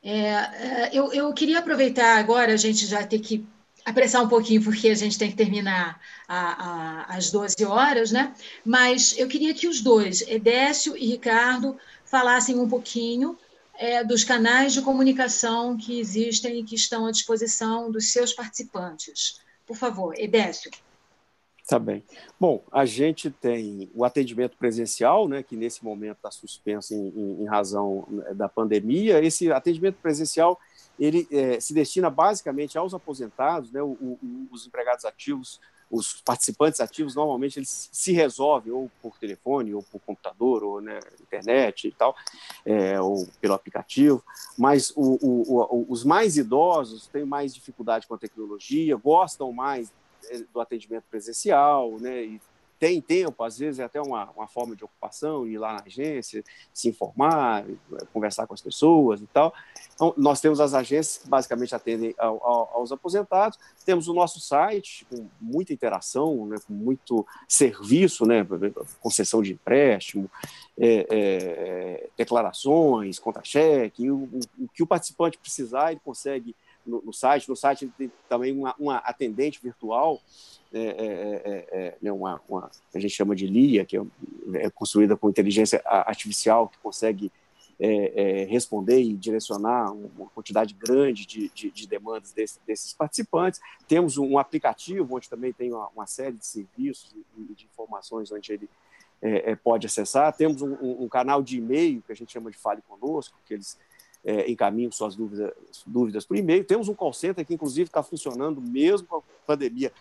É, é, eu, eu queria aproveitar agora, a gente já ter que apressar um pouquinho, porque a gente tem que terminar a, a, às 12 horas, né? Mas eu queria que os dois, Edécio e Ricardo, falassem um pouquinho é, dos canais de comunicação que existem e que estão à disposição dos seus participantes. Por favor, Edécio. Tá bem. Bom, a gente tem o atendimento presencial, né, que nesse momento está suspenso em, em, em, razão né, da pandemia. Esse atendimento presencial ele é, se destina basicamente aos aposentados, né, o, o, os empregados ativos, os participantes ativos normalmente eles se resolvem ou por telefone ou por computador ou né, internet e tal, é, ou pelo aplicativo. Mas o, os mais idosos têm mais dificuldade com a tecnologia, gostam mais do atendimento presencial, né? E tem tempo, às vezes é até uma, uma forma de ocupação, ir lá na agência, se informar, conversar com as pessoas e tal. Então, nós temos as agências que basicamente atendem ao, ao, aos aposentados, temos o nosso site com muita interação, né, com muito serviço, né, concessão de empréstimo, é, é, declarações, contra-cheque, o, o, o que o participante precisar, ele consegue no, no site. No site tem também uma, uma atendente virtual, é, é, é, é né, uma, uma, a gente chama de LIA, que é, é construída com inteligência artificial, que consegue é, responder e direcionar uma quantidade grande de, de, de demandas desse, desses participantes. Temos um aplicativo onde também tem uma, uma série de serviços e de informações onde ele pode acessar. Temos um, um canal de e-mail que a gente chama de Fale Conosco, que eles é, encaminham suas dúvidas, dúvidas por e-mail. Temos um call center que, inclusive, está funcionando mesmo com a pandemia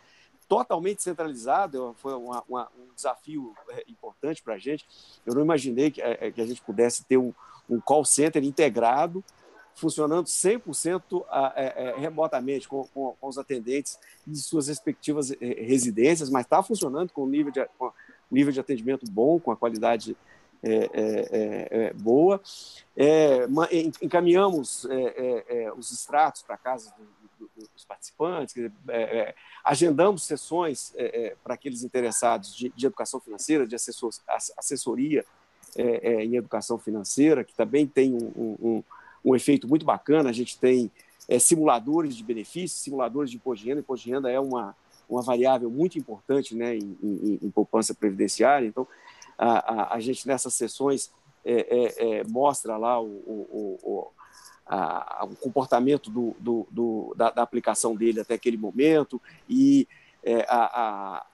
totalmente centralizado. Foi uma, uma, um desafio é, importante para a gente. Eu não imaginei que, é, que, a gente pudesse ter um, um call center integrado, funcionando 100% é, é, remotamente, com, com, com, os atendentes de suas respectivas é, residências, mas está funcionando com nível de, com nível de atendimento bom, com a qualidade é, é, é, é, boa. encaminhamos os extratos para casa do, do, dos participantes, agendamos sessões para aqueles interessados de, de, educação financeira, de assessor, assessoria em educação financeira, que também tem um, um, um efeito muito bacana. A gente tem simuladores de benefícios, simuladores de imposto de renda. Imposto de renda é uma, uma variável muito importante né, em, em, em poupança previdenciária. Então, a, a, a gente nessas sessões é, é, é, mostra lá o, o, o, a, o comportamento do, do, do da, da, aplicação dele até aquele momento e é, a,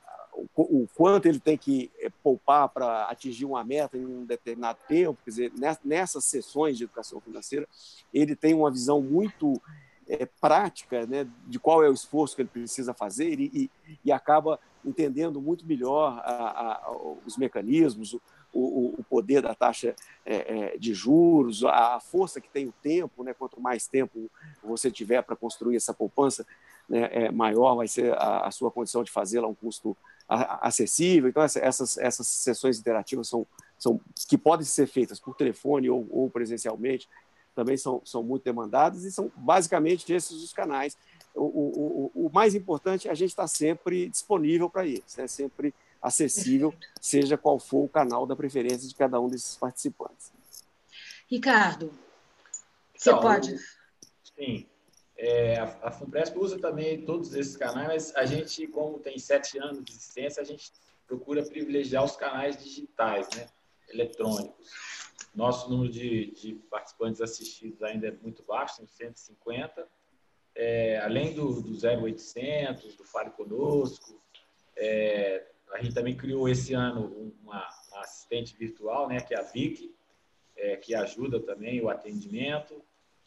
o, quanto ele tem que é, poupar para atingir uma meta em um determinado tempo. Quer dizer, nessas sessões de educação financeira, ele tem uma visão muito é, prática né, de qual é o esforço que ele precisa fazer e, e, e acaba entendendo muito melhor a, a, os mecanismos, o, o, o, poder da taxa é, é, de juros, a, força que tem o tempo, né? quanto mais tempo você tiver para construir essa poupança, né, é, maior vai ser a, a sua condição de fazê-la a um custo acessível. Então, essas, essas sessões interativas são, são que podem ser feitas por telefone ou, ou presencialmente, também são, são muito demandadas e são basicamente esses os canais o, o, o mais importante é a gente estar sempre disponível para eles, né? sempre acessível, seja qual for o canal da preferência de cada um desses participantes. Ricardo, você então, pode. Sim. É, a, a FUNPRESP usa também todos esses canais, mas a gente, como tem sete anos de existência, a gente procura privilegiar os canais digitais, né? eletrônicos. Nosso número de, de participantes assistidos ainda é muito baixo, são 150. É, além do, do 0800, do Fale Conosco, é, a gente também criou esse ano uma, uma assistente virtual, né, que é a Vicky, é, que ajuda também o atendimento.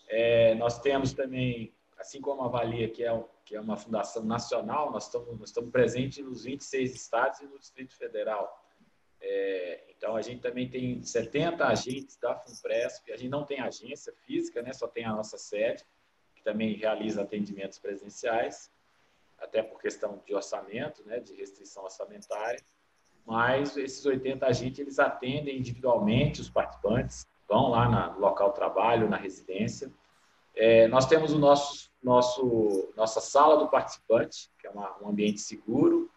É, nós temos também, assim como a Valia, que é, que é uma fundação nacional, nós estamos, nós estamos presentes nos 26 estados e no Distrito Federal. É, então, a gente também tem 70 agentes da FUNPRESP, a gente não tem agência física, né, só tem a nossa sede, também realiza atendimentos presenciais, até por questão de orçamento, né, de restrição orçamentária mas esses 80 agentes eles atendem individualmente os participantes, vão lá no local de trabalho, na residência. É, nós temos o nosso, nosso nossa sala do participante, que é uma, um ambiente seguro,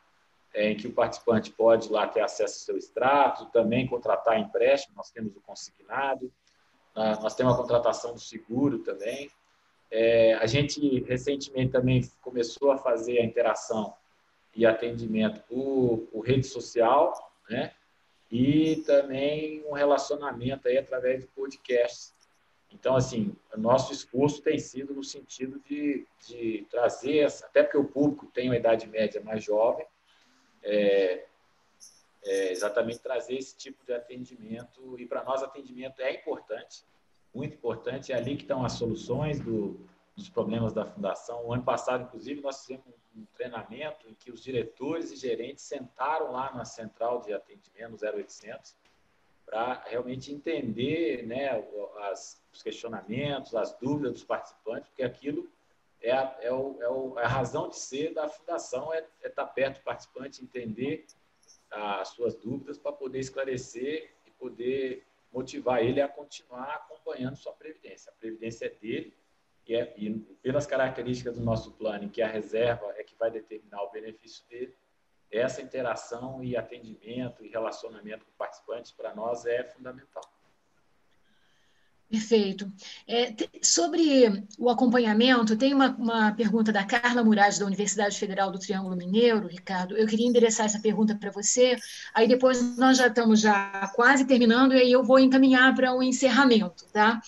é, em que o participante pode lá ter acesso ao seu extrato, também contratar empréstimo, nós temos o consignado, nós temos a contratação do seguro também. É, a gente recentemente também começou a fazer a interação e atendimento por, por rede social, né? E também um relacionamento aí através de podcasts. Então, assim, o nosso esforço tem sido no sentido de, de trazer, até porque o público tem uma idade média mais jovem, é, é exatamente trazer esse tipo de atendimento. E para nós, atendimento é importante, muito importante. É ali que estão as soluções do, dos problemas da fundação. O ano passado, inclusive, nós fizemos um treinamento em que os diretores e gerentes sentaram lá na central de atendimento, 0800, para realmente entender né, as, os questionamentos, as dúvidas dos participantes, porque aquilo é a, é, o, é, é a razão de ser da fundação, é, é estar perto do participante, entender as suas dúvidas para poder esclarecer e poder motivar ele a continuar acompanhando sua previdência. A previdência é dele e, é, e pelas características do nosso plano, que a reserva é que vai determinar o benefício dele, essa interação e atendimento e relacionamento com participantes para nós é fundamental. Perfeito. É, sobre o acompanhamento, tem uma, uma, pergunta da Carla Murad, da Universidade Federal do Triângulo Mineiro, Ricardo. Eu queria endereçar essa pergunta para você, aí depois nós já estamos já quase terminando, e aí eu vou encaminhar para o um encerramento, tá?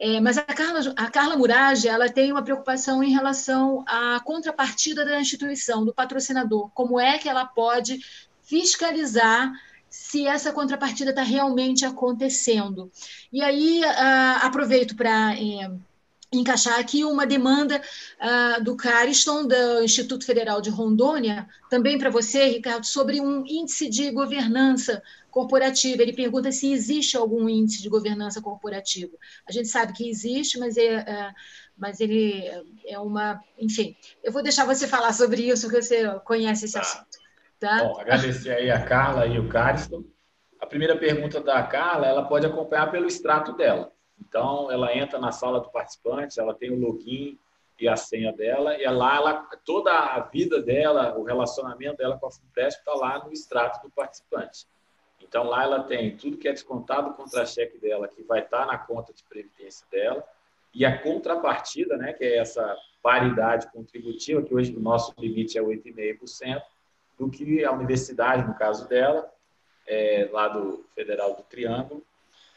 É, mas a Carla, a Carla Murage, ela tem uma preocupação em relação à contrapartida da instituição, do patrocinador. Como é que ela pode fiscalizar se essa contrapartida está realmente acontecendo. E aí uh, aproveito para é, encaixar aqui uma demanda uh, do Cariston, do Instituto Federal de Rondônia, também para você, Ricardo, sobre um índice de governança corporativa. Ele pergunta se existe algum índice de governança corporativa. A gente sabe que existe, mas é, é mas ele é uma, enfim. Eu vou deixar você falar sobre isso, que você conhece esse tá. assunto. Tá? Bom, agradecer aí a Carla e o Cariston. A primeira pergunta da Carla, ela pode acompanhar pelo extrato dela. Então, ela entra na sala do participante, ela tem o login e a senha dela, e lá ela, toda a vida dela, o relacionamento dela com a Funpresp está lá no extrato do participante. Então, lá ela tem tudo que é descontado contra cheque dela, que vai estar tá na conta de previdência dela, e a contrapartida, né, que é essa paridade contributiva, que hoje o nosso limite é 8,5%, do que a universidade, no caso dela, é, lá do Federal do Triângulo,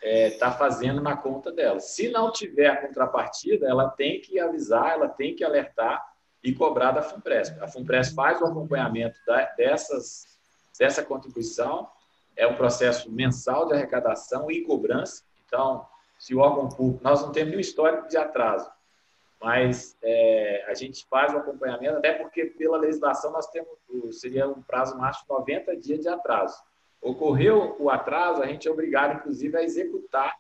está é, tá fazendo na conta dela. Se não tiver a contrapartida, ela tem que avisar, ela tem que alertar e cobrar da FUNPRESP. A FUNPRESP faz o acompanhamento da, dessas, dessa contribuição, é um processo mensal de arrecadação e cobrança. Então, se o órgão público, nós não temos nenhum histórico de atraso, mas é, a gente faz o acompanhamento, até porque pela legislação nós temos, seria um prazo máximo de 90 dias de atraso. Ocorreu o atraso, a gente é obrigado, inclusive, a executar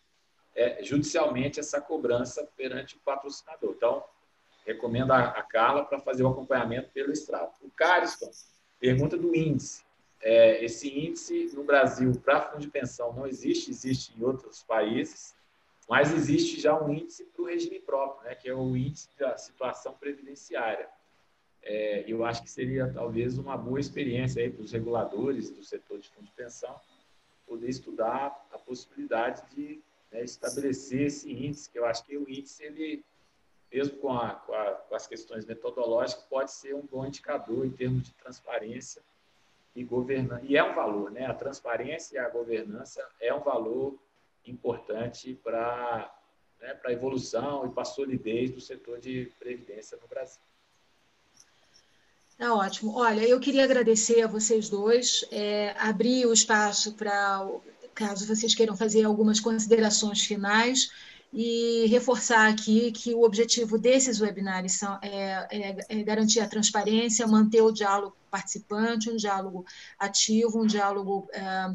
é, judicialmente essa cobrança perante o patrocinador. Então, recomendo a, a Carla para fazer o acompanhamento pelo extrato. O Cariston pergunta do índice. É, esse índice no Brasil para fundo de pensão não existe, existe em outros países. Mas existe já um índice para o regime próprio, né, que é o índice da situação previdenciária. É, eu acho que seria talvez uma boa experiência para os reguladores do setor de fundo de pensão poder estudar a possibilidade de né, estabelecer esse índice, que eu acho que o índice, ele, mesmo com, a, com, a, com as questões metodológicas, pode ser um bom indicador em termos de transparência e governança. E é um valor, né? A transparência e a governança é um valor importante para né, a evolução e para a solidez do setor de previdência no Brasil. Tá ótimo. Olha, eu queria agradecer a vocês dois, é, abrir o espaço para, caso vocês queiram fazer algumas considerações finais, e reforçar aqui que o objetivo desses webinários são, é, é, é garantir a transparência, manter o diálogo participante, um diálogo ativo, um diálogo é,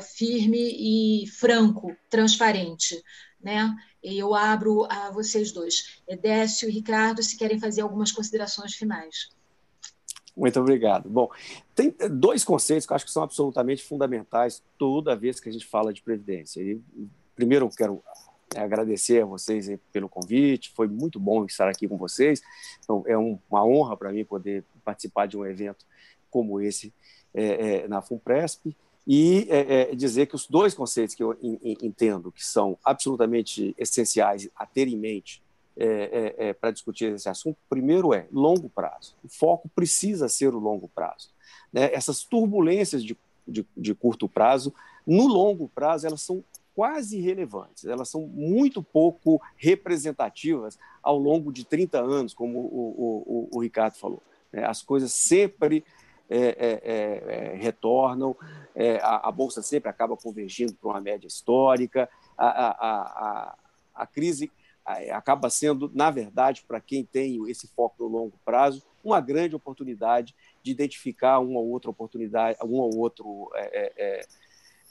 firme e franco, transparente. Né? Eu abro a vocês dois. Décio e Ricardo, se querem fazer algumas considerações finais. Muito obrigado. Bom, tem dois conceitos que eu acho que são absolutamente fundamentais toda vez que a gente fala de previdência. E, primeiro, eu quero é, agradecer a vocês pelo convite, foi muito bom estar aqui com vocês. Então, é um, uma honra para mim poder participar de um evento como esse é, é, na FUNPRESP e é, é, dizer que os dois conceitos que eu entendo que são absolutamente essenciais a ter em mente é, é, é, para discutir esse assunto, primeiro é longo prazo. O foco precisa ser o longo prazo. Né? Essas turbulências de, de, de, curto prazo, no longo prazo, elas são quase irrelevantes, elas são muito pouco representativas ao longo de 30 anos, como o, o, o, o Ricardo falou. Né? As coisas sempre é, é, é, retornam, a, a, Bolsa sempre acaba convergindo para uma média histórica, a, a, a, a crise acaba sendo, na verdade, para quem tem esse foco no longo prazo, uma grande oportunidade de identificar uma ou outra oportunidade, um ou outro é, é,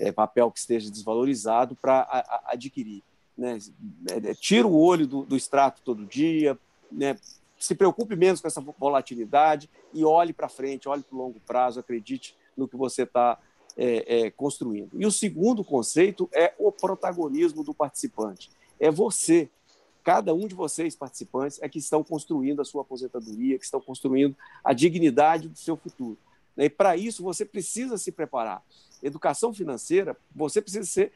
é, papel que esteja desvalorizado para adquirir. Né? É, é, tira o olho do, do extrato todo dia, né? se preocupe menos com essa volatilidade e olhe para frente, olhe para o longo prazo, acredite no que você está é, é, construindo. E o segundo conceito é o protagonismo do participante. É você cada um de vocês, participantes, é que estão construindo a sua aposentadoria, que estão construindo a dignidade do seu futuro. E para isso você precisa se preparar. Educação financeira, você precisa ser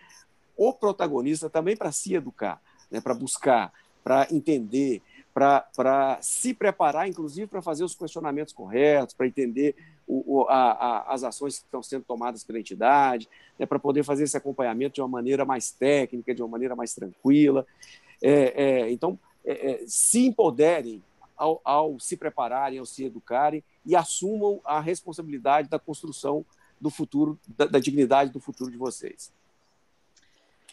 o protagonista também para se educar, né? para buscar, para entender, para se preparar, inclusive, para fazer os questionamentos corretos, para entender o, o, a, a, as ações que estão sendo tomadas pela entidade, né? para poder fazer esse acompanhamento de uma maneira mais técnica, de uma maneira mais tranquila. É, é, então, é, é, se empoderem ao, ao, se prepararem, ao se educarem e assumam a responsabilidade da construção do futuro, da, da dignidade do futuro de vocês.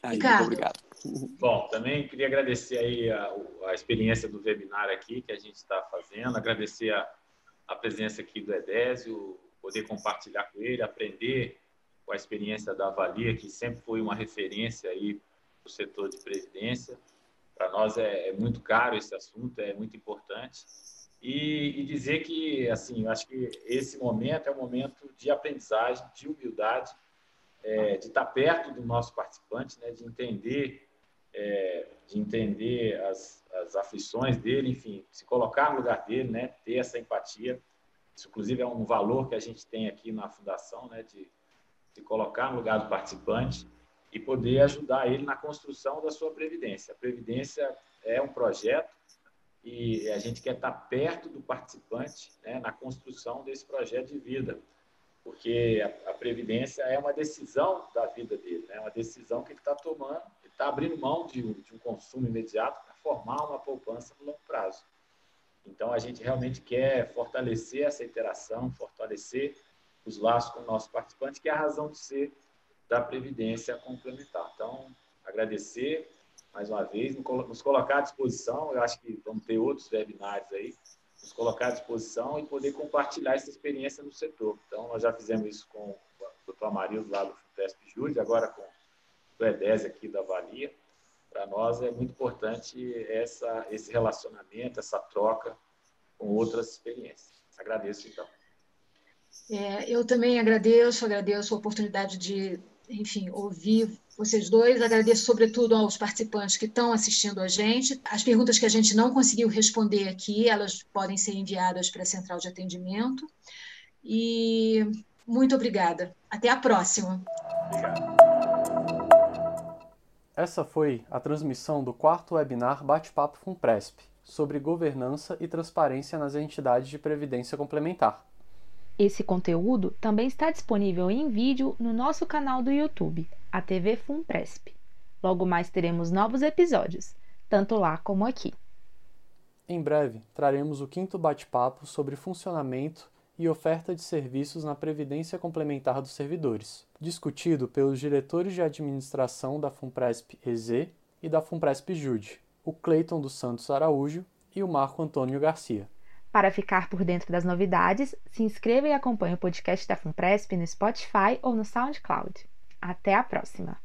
Aí, muito obrigado. Bom, também queria agradecer aí a, a experiência do webinar aqui que a gente está fazendo, agradecer a, a presença aqui do Edésio, poder compartilhar com ele, aprender com a experiência da Avalia, que sempre foi uma referência aí para o setor de previdência. Para nós é, é, muito caro esse assunto, é muito importante. E, e, dizer que, assim, eu acho que esse momento é um momento de aprendizagem, de humildade, é, de estar perto do nosso participante, né, de entender, é, de entender as, as aflições dele, enfim, se colocar no lugar dele, né, ter essa empatia. Isso, inclusive, é um valor que a gente tem aqui na fundação, né, de, de colocar no lugar do participante e poder ajudar ele na construção da sua previdência. A previdência é um projeto e a gente quer estar perto do participante né, na construção desse projeto de vida, porque a, a previdência é uma decisão da vida dele, é né, uma decisão que ele está tomando, ele está abrindo mão de, de um consumo imediato para formar uma poupança no longo prazo. Então, a gente realmente quer fortalecer essa interação, fortalecer os laços com o nosso participante, que é a razão de ser da Previdência Complementar. Então, agradecer mais uma vez, nos colocar à disposição, eu acho que vamos ter outros webinários aí, nos colocar à disposição e poder compartilhar essa experiência no setor. Então, nós já fizemos isso com o doutor Amarildo lá do FUTESP Júlio, agora com o EDES aqui da Valia. Para nós é muito importante essa, esse relacionamento, essa troca com outras experiências. Agradeço, então. É, eu também agradeço, agradeço a oportunidade de enfim, ouvir vocês dois. Agradeço, sobretudo, aos participantes que estão assistindo a gente. As perguntas que a gente não conseguiu responder aqui, elas podem ser enviadas para a central de atendimento. E muito obrigada. Até a próxima. Essa foi a transmissão do quarto webinar Bate-Papo com Presp sobre governança e transparência nas entidades de previdência complementar. Esse conteúdo também está disponível em vídeo no nosso canal do YouTube, a TV FUNPRESP. Logo mais teremos novos episódios, tanto lá como aqui. Em breve, traremos o quinto bate-papo sobre funcionamento e oferta de serviços na Previdência Complementar dos Servidores, discutido pelos diretores de administração da FUNPRESP EZ e da FUNPRESP JUDE, o Cleiton dos Santos Araújo e o Marco Antônio Garcia. Para ficar por dentro das novidades, se inscreva e acompanhe o podcast da FUNPRESP no Spotify ou no SoundCloud. Até a próxima!